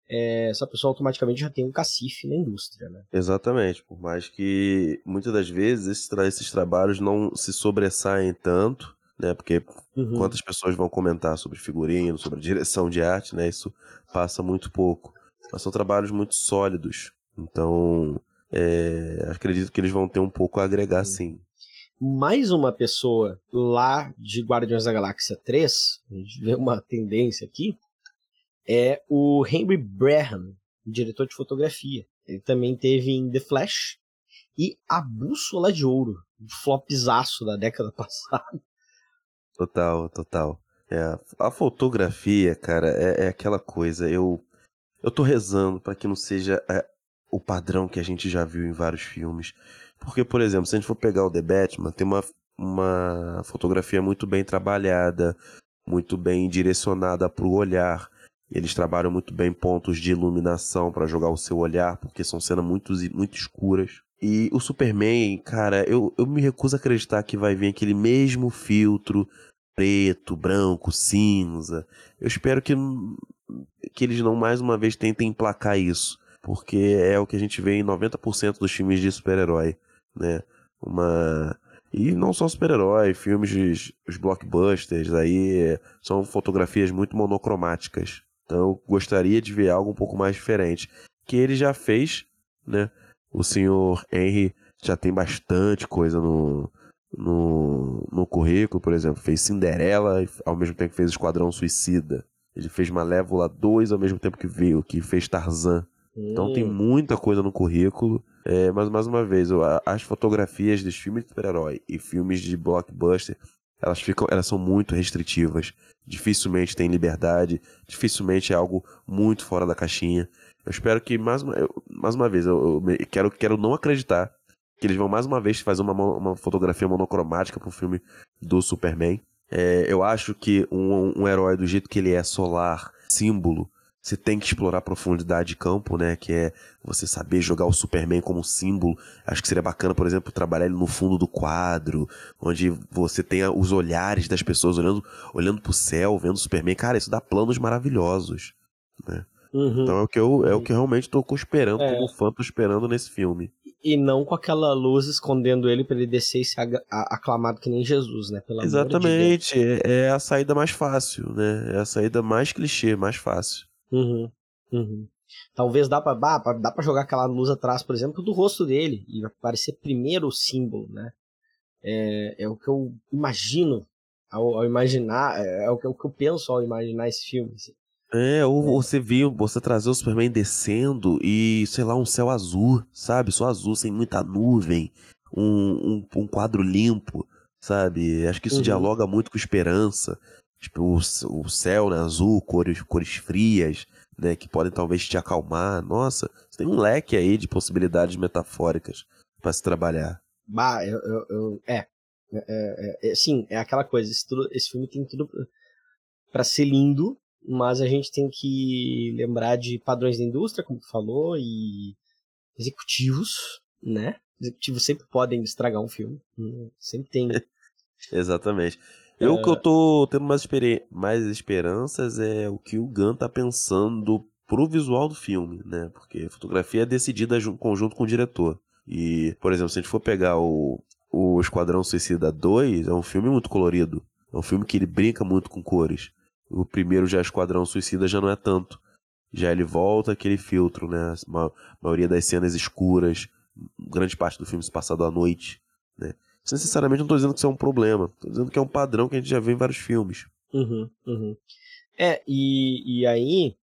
é, essa pessoa automaticamente já tem um cacife na indústria, né? Exatamente, por mais que muitas das vezes esses, tra esses trabalhos não se sobressaem tanto, né? Porque uhum. quantas pessoas vão comentar sobre figurino, sobre [LAUGHS] direção de arte, né? Isso passa muito pouco. Mas são trabalhos muito sólidos. Então, é, acredito que eles vão ter um pouco a agregar sim. Mais uma pessoa lá de Guardiões da Galáxia 3, a gente vê uma tendência aqui, é o Henry Braham, diretor de fotografia. Ele também teve em The Flash e A Bússola de Ouro, um flopzaço da década [LAUGHS] passada. Total, total. É, a fotografia, cara, é, é, aquela coisa. Eu, eu tô rezando para que não seja é, o padrão que a gente já viu em vários filmes. Porque, por exemplo, se a gente for pegar o The Batman, tem uma, uma fotografia muito bem trabalhada, muito bem direcionada para o olhar. Eles trabalham muito bem pontos de iluminação para jogar o seu olhar, porque são cenas muito, muito escuras. E o Superman, cara, eu, eu me recuso a acreditar que vai vir aquele mesmo filtro preto, branco, cinza. Eu espero que, que eles não mais uma vez tentem emplacar isso, porque é o que a gente vê em 90% dos filmes de super-herói, né? Uma e não só super-herói, filmes de os blockbusters aí são fotografias muito monocromáticas. Então eu gostaria de ver algo um pouco mais diferente, que ele já fez, né? O senhor Henry já tem bastante coisa no, no, no currículo, por exemplo, fez Cinderela ao mesmo tempo que fez Esquadrão Suicida. Ele fez Malévola 2 ao mesmo tempo que veio, que fez Tarzan. Hum. Então tem hum. muita coisa no currículo. É, mas mais uma vez, as fotografias dos filmes de super-herói e filmes de blockbuster, elas ficam, elas são muito restritivas. Dificilmente tem liberdade, dificilmente é algo muito fora da caixinha. Eu espero que mais uma, eu, mais uma vez, eu, eu, quero, quero não acreditar que eles vão mais uma vez fazer uma, uma fotografia monocromática pro filme do Superman. É, eu acho que um, um herói do jeito que ele é solar, símbolo, você tem que explorar profundidade de campo, né? Que é você saber jogar o Superman como símbolo. Acho que seria bacana, por exemplo, trabalhar ele no fundo do quadro, onde você tenha os olhares das pessoas olhando, olhando pro céu, vendo o Superman. Cara, isso dá planos maravilhosos, né? Uhum. Então é o que eu, é o que eu realmente tô esperando, é. como fã, tô esperando nesse filme. E não com aquela luz escondendo ele para ele descer e ser aclamado que nem Jesus, né? Pelo Exatamente, de é, é a saída mais fácil, né? É a saída mais clichê, mais fácil. Uhum. Uhum. Talvez dá pra, dá pra jogar aquela luz atrás, por exemplo, do rosto dele e aparecer primeiro o símbolo, né? É, é o que eu imagino ao, ao imaginar, é, é o que, eu, que eu penso ao imaginar esse filme. Assim. É, ou você viu, você trazer o Superman descendo e, sei lá, um céu azul, sabe? Só azul, sem muita nuvem, um, um, um quadro limpo, sabe? Acho que isso uhum. dialoga muito com esperança. Tipo, o, o céu, né, azul, cores, cores frias, né, que podem talvez te acalmar. Nossa, você tem um leque aí de possibilidades metafóricas para se trabalhar. Bah, eu, eu, eu é, é, é, é, sim, é aquela coisa. Esse, tudo, esse filme tem tudo para ser lindo, mas a gente tem que lembrar de padrões da indústria, como tu falou, e executivos, né? Executivos sempre podem estragar um filme, né? sempre tem. [LAUGHS] Exatamente. Eu é... que eu tô tendo mais, mais esperanças é o que o Gunn tá pensando pro visual do filme, né? Porque a fotografia é decidida em conjunto com o diretor. E, por exemplo, se a gente for pegar o, o Esquadrão Suicida 2, é um filme muito colorido. É um filme que ele brinca muito com cores. O primeiro já Esquadrão Suicida já não é tanto. Já ele volta aquele filtro, né? A maioria das cenas escuras, grande parte do filme se passado à noite, né? Necessariamente não estou dizendo que isso é um problema, estou dizendo que é um padrão que a gente já vê em vários filmes. Uhum, uhum. É, e, e aí,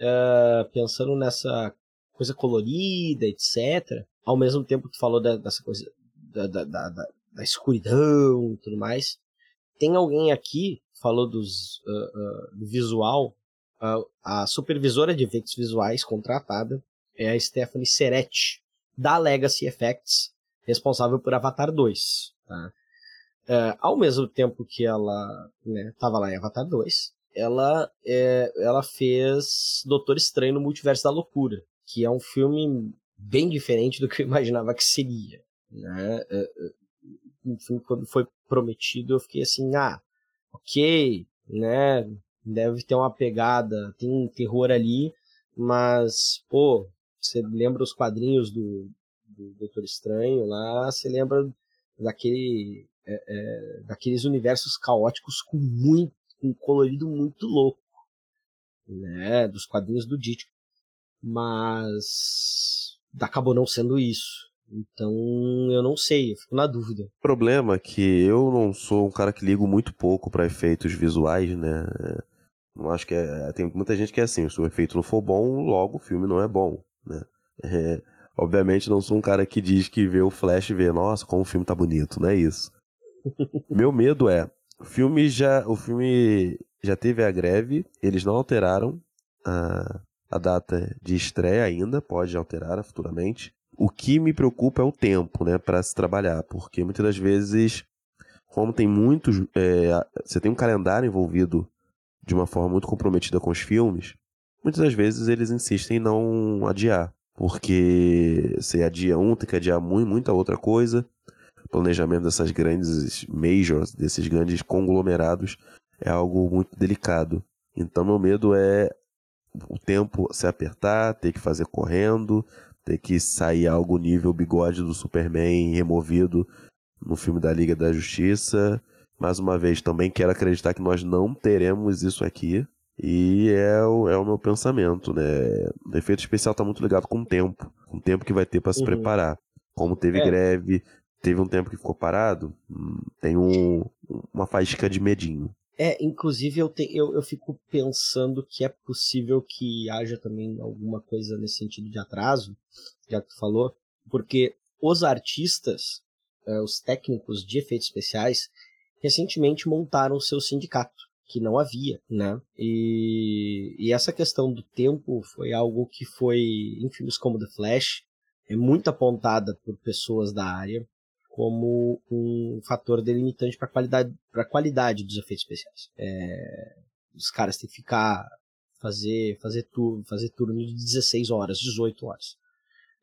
uh, pensando nessa coisa colorida, etc., ao mesmo tempo que tu falou da, dessa coisa da, da, da, da, escuridão e tudo mais, tem alguém aqui falou dos, uh, uh, do visual, uh, a supervisora de efeitos visuais contratada é a Stephanie Seretti, da Legacy Effects, responsável por Avatar 2. Tá? Ao mesmo tempo que ela estava né, lá em Avatar 2, ela, é, ela fez Doutor Estranho no Multiverso da Loucura, que é um filme bem diferente do que eu imaginava que seria. Né? Enfim, quando foi prometido, eu fiquei assim, ah, ok, né? Deve ter uma pegada, tem um terror ali, mas, pô, você lembra os quadrinhos do, do Doutor Estranho lá, você lembra daquele, é, é, daqueles universos caóticos com muito, com um colorido muito louco, né? Dos quadrinhos do Ditko. Mas acabou não sendo isso. Então, eu não sei, eu fico na dúvida. O problema é que eu não sou um cara que ligo muito pouco para efeitos visuais, né? Não acho que é. Tem muita gente que é assim, se o efeito não for bom, logo o filme não é bom, né? [LAUGHS] É, obviamente não sou um cara que diz que vê o Flash e vê, nossa, como o filme tá bonito, não é isso. [LAUGHS] Meu medo é, o filme já, o filme já teve a greve, eles não alteraram a, a data de estreia ainda, pode alterar futuramente. O que me preocupa é o tempo, né, para se trabalhar, porque muitas das vezes, como tem muitos, é, você tem um calendário envolvido de uma forma muito comprometida com os filmes, muitas das vezes eles insistem em não adiar, porque se adia um, tem que adiar muito, muita outra coisa. O planejamento dessas grandes majors, desses grandes conglomerados, é algo muito delicado. Então, meu medo é o tempo se apertar, ter que fazer correndo, ter que sair algo nível bigode do Superman removido no filme da Liga da Justiça. Mais uma vez, também quero acreditar que nós não teremos isso aqui. E é o, é o meu pensamento, né? O efeito especial tá muito ligado com o tempo. Com o tempo que vai ter para se uhum. preparar. Como teve é. greve, teve um tempo que ficou parado, hum, tem um, uma faísca de medinho. É, inclusive eu, te, eu, eu fico pensando que é possível que haja também alguma coisa nesse sentido de atraso, já que tu falou, porque os artistas, uh, os técnicos de efeitos especiais, recentemente montaram o seu sindicato, que não havia, né? E, e essa questão do tempo foi algo que foi, em filmes como The Flash, é muito apontada por pessoas da área, como um fator delimitante para a qualidade, qualidade dos efeitos especiais. É, os caras têm que ficar fazer fazer turno, fazer turno de 16 horas, 18 horas.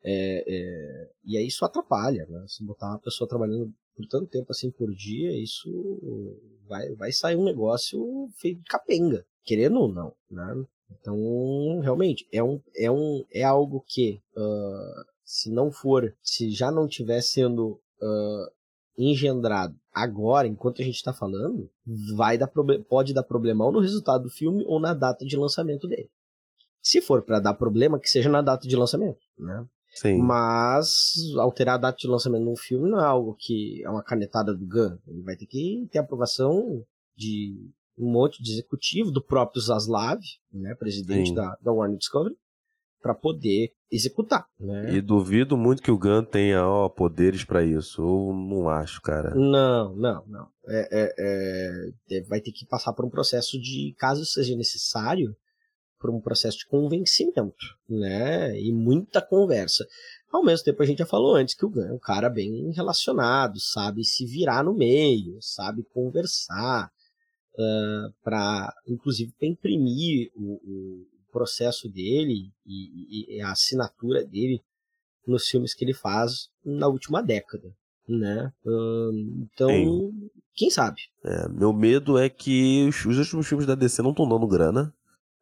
É, é, e aí isso atrapalha, né? Se botar uma pessoa trabalhando por tanto tempo assim por dia, isso vai, vai sair um negócio feito de capenga, querendo ou não, né? Então, realmente, é, um, é, um, é algo que, uh, se não for, se já não estiver sendo uh, engendrado agora, enquanto a gente está falando, vai dar pode dar problema ou no resultado do filme ou na data de lançamento dele. Se for para dar problema, que seja na data de lançamento, né? Sim. Mas alterar a data de lançamento de um filme não é algo que é uma canetada do Gun. Ele vai ter que ter aprovação de um monte de executivo, do próprio Zaslav, né, presidente da, da Warner Discovery, para poder executar, né? E duvido muito que o Gun tenha ó, poderes para isso. Eu não acho, cara. Não, não, não. É, é, é, é, vai ter que passar por um processo de, caso seja necessário, por um processo de convencimento, né? E muita conversa. Ao mesmo tempo, a gente já falou antes que o Gun é um cara bem relacionado, sabe se virar no meio, sabe conversar, uh, para inclusive para imprimir o, o processo dele e, e, a assinatura dele nos filmes que ele faz na última década, né? então, Sim. quem sabe? É, meu medo é que os, os últimos filmes da DC não estão dando grana.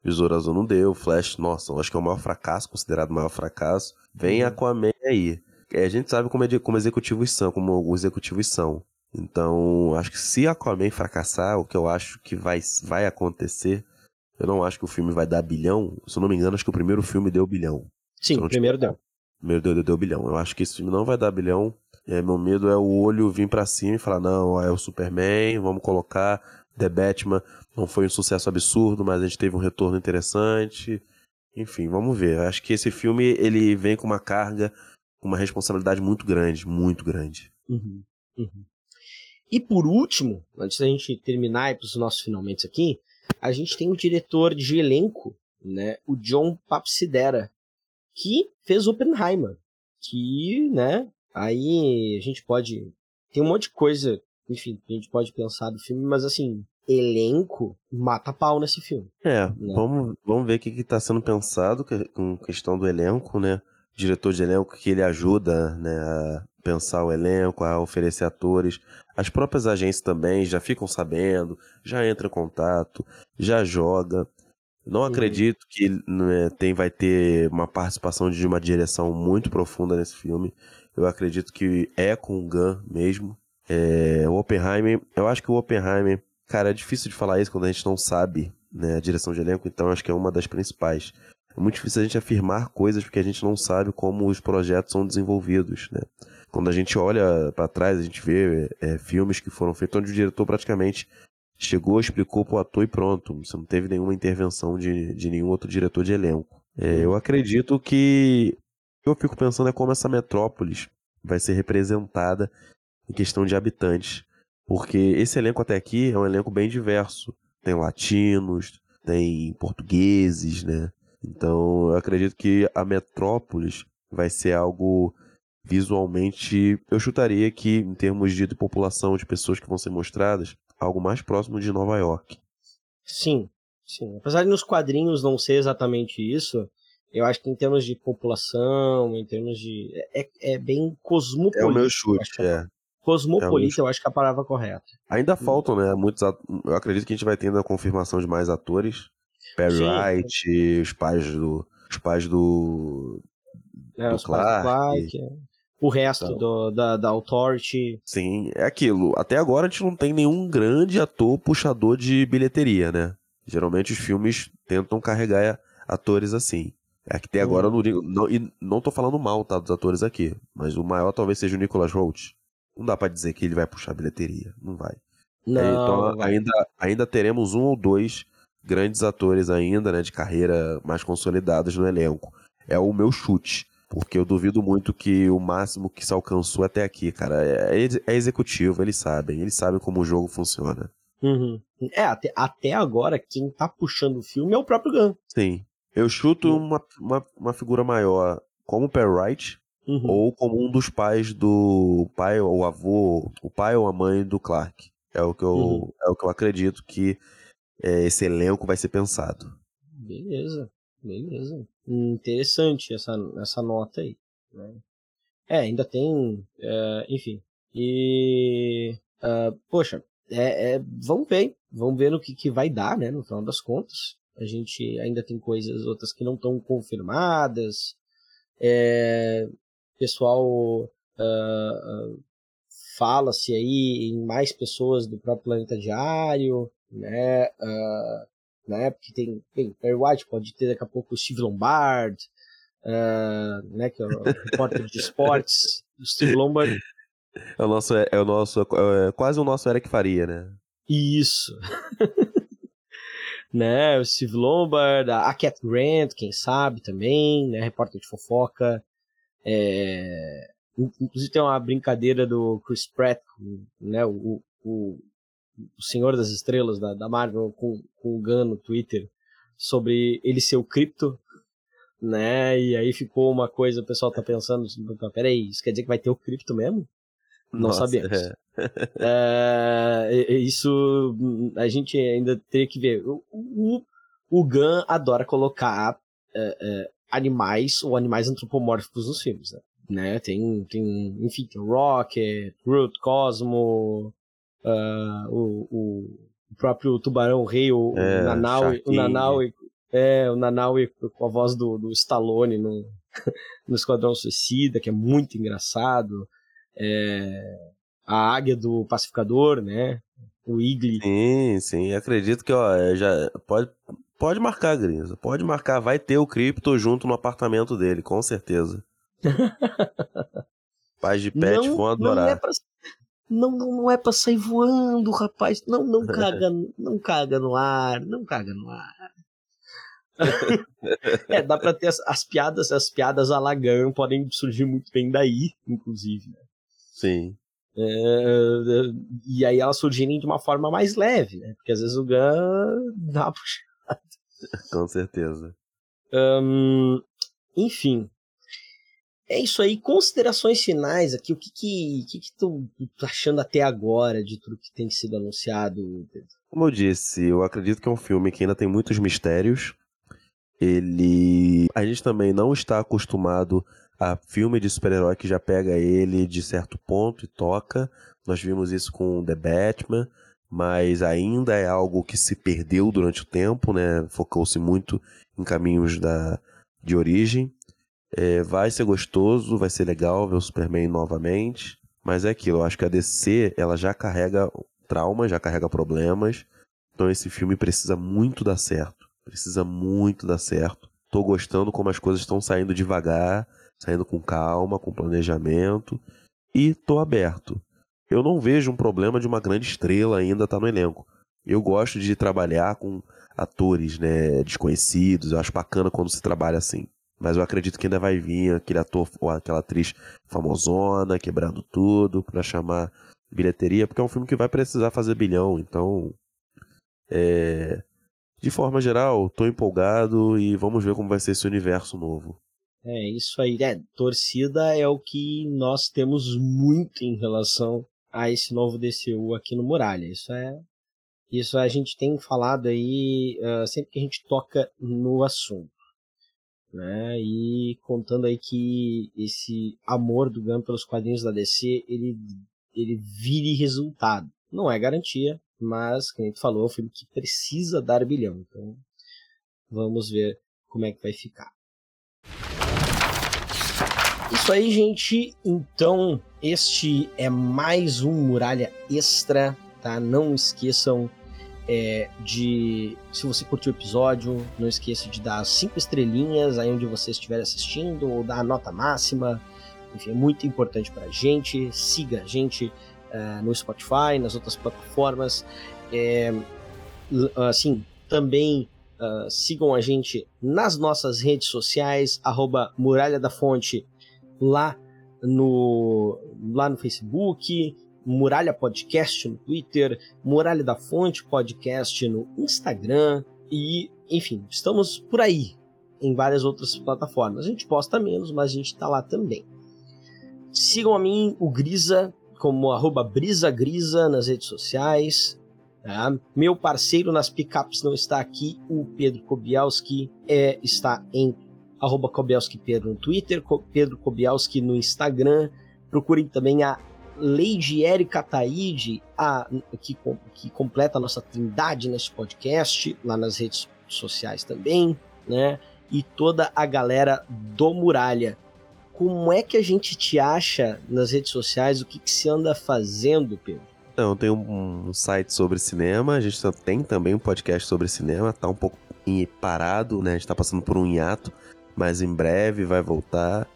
Besouro Azul não deu, Flash, nossa, acho que é o maior fracasso, considerado o maior fracasso. Vem uhum. Aquaman aí. É, a gente sabe como, é, como executivos são, como alguns executivos são. Então, acho que se Aquaman fracassar, o que eu acho que vai, vai acontecer, eu não acho que o filme vai dar bilhão. Se eu não me engano, acho que o primeiro filme deu bilhão. Sim, o primeiro deu. O primeiro deu, deu, deu bilhão. Eu acho que esse filme não vai dar bilhão. É, meu medo é o olho vir para cima e falar, não, é o Superman, vamos colocar The Batman. Não foi um sucesso absurdo, mas a gente teve um retorno interessante. Enfim, vamos ver. Eu acho que esse filme, ele vem com uma carga, com uma responsabilidade muito grande, muito grande. Uhum, uhum. E por último, antes da gente terminar e para os nossos finalmente aqui, a gente tem o diretor de elenco, né, o John Papsidera, que fez Oppenheimer, que, né, aí a gente pode. Tem um monte de coisa, enfim, que a gente pode pensar do filme, mas assim, elenco mata pau nesse filme. É, Né? vamos, vamos ver o que está sendo pensado com questão do elenco, né? Diretor de elenco que ele ajuda né, a pensar o elenco, a oferecer atores. As próprias agências também já ficam sabendo, já entram em contato, já joga. Não Uhum. acredito que né, tem, vai ter uma participação de uma direção muito profunda nesse filme. Eu acredito que é com o Gunn mesmo. É, o Oppenheimer, eu acho que o Oppenheimer, cara, é difícil de falar isso quando a gente não sabe né, a direção de elenco, então acho que é uma das principais. É muito difícil a gente afirmar coisas porque a gente não sabe como os projetos são desenvolvidos, né? Quando a gente olha pra trás, a gente vê é, filmes que foram feitos onde o diretor praticamente chegou, explicou pro ator e pronto. Você não teve nenhuma intervenção de, de nenhum outro diretor de elenco. É, eu acredito que eu fico pensando é como essa metrópolis vai ser representada em questão de habitantes. Porque esse elenco até aqui é um elenco bem diverso. Tem latinos, tem portugueses, né? Então eu acredito que a metrópolis vai ser algo visualmente. Eu chutaria que, em termos de população de pessoas que vão ser mostradas, algo mais próximo de Nova York. Sim, sim. Apesar de nos quadrinhos não ser exatamente isso, eu acho que em termos de população, em termos de. É, é bem cosmopolita. É o meu chute, é. Cosmopolita, eu acho que é a palavra correta. Ainda faltam, né? Muitos. at- Eu acredito que a gente vai tendo a confirmação de mais atores. Perry Sim. Wright, os pais do. Os pais do. É, Do os pais do Clark. É. O resto Então. do, da, da Authority. Sim, é aquilo. Até agora a gente não tem nenhum grande ator puxador de bilheteria, né? Geralmente os filmes tentam carregar atores assim. É que até Hum. agora eu não digo. Não, e não tô falando mal, tá, dos atores aqui. Mas o maior talvez seja o Nicholas Holt. Não dá pra dizer que ele vai puxar bilheteria. Não vai. Não, É, então não vai. ainda, ainda teremos um ou dois grandes atores ainda, né, de carreira mais consolidados no elenco. É o meu chute. Porque eu duvido muito que o máximo que se alcançou até aqui, cara, é, é executivo, eles sabem, eles sabem como o jogo funciona. Uhum. É, até, até agora, quem tá puxando o filme é o próprio Gun. Sim. Eu chuto Sim. uma, uma, uma figura maior como o Perry Wright, Uhum. ou como um dos pais do pai ou avô, o pai ou a mãe do Clark. É o que eu, Uhum. é o que eu acredito que é, esse elenco vai ser pensado. Beleza, beleza. Interessante essa, essa nota aí. né? É, ainda tem. é, enfim. E. ah, poxa, é, é, vamos ver. Vamos ver no que, que vai dar, né? No final das contas. A gente ainda tem coisas outras que não estão confirmadas. É, pessoal ah, fala-se aí em mais pessoas do próprio Planeta Diário, né? Né? Porque tem, bem, Perry White pode ter daqui a pouco o Steve Lombard, ah, né? Que é o repórter de esportes. [LAUGHS] O Steve Lombard. É o nosso, é, o nosso, é quase o nosso Eric Faria, né? Isso. [LAUGHS] né? O Steve Lombard, a Cat Grant, quem sabe também, né? Repórter de fofoca. É... in- Inclusive tem uma brincadeira do Chris Pratt, né? O, o, o Senhor das Estrelas da, da Marvel com, com o Gunn no Twitter sobre ele ser o Crypto, né? E aí ficou uma coisa, o pessoal tá pensando, "Pô, peraí, isso quer dizer que vai ter o Cripto mesmo? Não Nossa, sabemos. é. [LAUGHS] É, isso a gente ainda teria que ver. O, o, o Gun adora colocar é, é, animais ou animais antropomórficos nos filmes, né? Né? Tem, tem, enfim, tem Rocket, Groot, Cosmo, ah, o, o, próprio Tubarão Rei, o, É, o Nanaue, o. Nanaue, é, o Nanaue com a voz do, do Stallone no, [LAUGHS] no Esquadrão Suicida, que é muito engraçado. É, a águia do pacificador, né? O Igli. Sim, sim. Acredito que, ó, é, já pode, pode marcar, Grinza. Pode marcar. Vai ter o Crypto junto no apartamento dele, com certeza. [LAUGHS] Pais de pet vão Não é adorar. pra, não, não, não é pra sair voando, rapaz. Não, não [LAUGHS] caga, não caga no ar, não caga no ar. [LAUGHS] é, dá pra ter as, as piadas, as piadas a Lagan podem surgir muito bem daí, inclusive. né? Sim. É, e aí elas surgirem de uma forma mais leve, né? Porque às vezes o Gun dá uma puxada. [LAUGHS] Com certeza. Hum, enfim. É isso aí. Considerações finais aqui. O que que, que, que tu tá achando até agora de tudo que tem sido anunciado? Como eu disse, eu acredito que é um filme que ainda tem muitos mistérios. Ele. A gente também não está acostumado a filme de super-herói que já pega ele de certo ponto e toca. Nós vimos isso com The Batman, mas ainda é algo que se perdeu durante o tempo, né? Focou-se muito em caminhos da, de origem. É, vai ser gostoso, vai ser legal ver o Superman novamente. Mas é aquilo, eu acho que a DC ela já carrega trauma, já carrega problemas. Então esse filme precisa muito dar certo. Precisa muito dar certo. Tô gostando como as coisas estão saindo devagar, saindo com calma, com planejamento. E tô aberto. Eu não vejo um problema de uma grande estrela ainda estar tá no elenco. Eu gosto de trabalhar com atores né, desconhecidos. Eu acho bacana quando se trabalha assim. Mas eu acredito que ainda vai vir aquele ator ou aquela atriz famosona, quebrando tudo, para chamar bilheteria, porque é um filme que vai precisar fazer bilhão. Então, é... de forma geral, tô empolgado e vamos ver como vai ser esse universo novo. É, isso aí. É, torcida é o que nós temos muito em relação a esse novo DCU aqui no Muralha. Isso é. Isso a gente tem falado aí uh, sempre que a gente toca no assunto né? E contando aí que esse amor do Gun pelos quadrinhos da DC, ele, ele vire resultado. Não é garantia, mas, como a gente falou, é um filme que precisa dar bilhão. Então, vamos ver como é que vai ficar. Isso aí, gente. Então, este é mais um Muralha Extra, tá? Não esqueçam é, de se você curtiu o episódio, não esqueça de dar cinco estrelinhas aí onde você estiver assistindo, ou dar a nota máxima. Enfim, é muito importante para a gente. Siga a gente uh, no Spotify, nas outras plataformas. É, assim, também uh, sigam a gente nas nossas redes sociais, arroba Muralha da Fonte, lá no, lá no Facebook, Muralha Podcast no Twitter, Muralha da Fonte Podcast no Instagram e, enfim, estamos por aí em várias outras plataformas. A gente posta menos, mas a gente está lá também. Sigam a mim, o Grisa, como arroba brisagrisa nas redes sociais. Tá? Meu parceiro nas pickups não está aqui, o Pedro Kobielski é, está em arroba Kobielski Pedro no Twitter, Pedro Kobielski no Instagram. Procurem também a Lady Erika Taide, a, que, que completa a nossa trindade nesse podcast, lá nas redes sociais também, né? E toda a galera do Muralha. Como é que a gente te acha nas redes sociais? O que, que se anda fazendo, Pedro? Então, tem um, um site sobre cinema, a gente tem também um podcast sobre cinema, tá um pouco parado, né? A gente tá passando por um hiato, mas em breve vai voltar.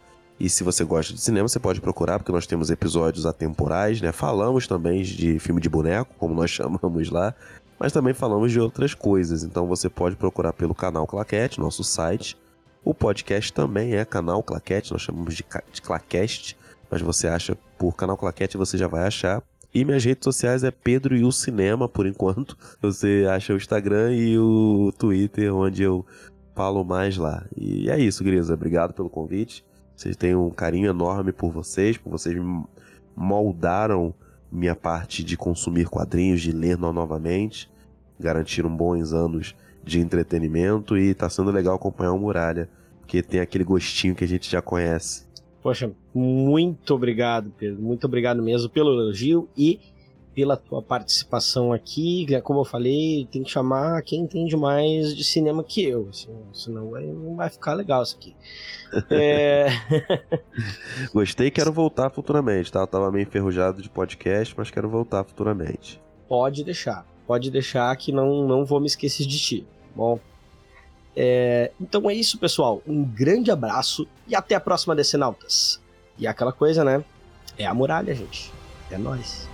E se você gosta de cinema, você pode procurar, porque nós temos episódios atemporais, né? Falamos também de filme de boneco, como nós [LAUGHS] chamamos lá, mas também falamos de outras coisas. Então você pode procurar pelo canal Claquete, nosso site. O podcast também é canal Claquete, nós chamamos de, de Claqueste, mas você acha por canal Claquete você já vai achar. E minhas redes sociais é Pedro e o Cinema, por enquanto. [LAUGHS] Você acha o Instagram e o Twitter, onde eu falo mais lá. E é isso, Grisa. Obrigado pelo convite. Vocês têm um carinho enorme por vocês, por vocês moldaram minha parte de consumir quadrinhos, de ler novamente, garantiram bons anos de entretenimento e tá sendo legal acompanhar o Muralha, porque tem aquele gostinho que a gente já conhece. Poxa, muito obrigado, Pedro. Muito obrigado mesmo pelo elogio e pela tua participação aqui. Como eu falei, tem que chamar quem entende mais de cinema que eu, assim, senão vai, não vai ficar legal isso aqui. é... [LAUGHS] Gostei, quero voltar futuramente, tá? Eu tava meio enferrujado de podcast, mas quero voltar futuramente. Pode deixar, pode deixar que não, não vou me esquecer de ti. Bom, é... então é isso, pessoal. Um grande abraço e até a próxima Decenautas. E aquela coisa, né? É a muralha, gente. É nós.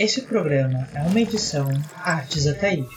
Esse programa é uma edição Artes Ataíde.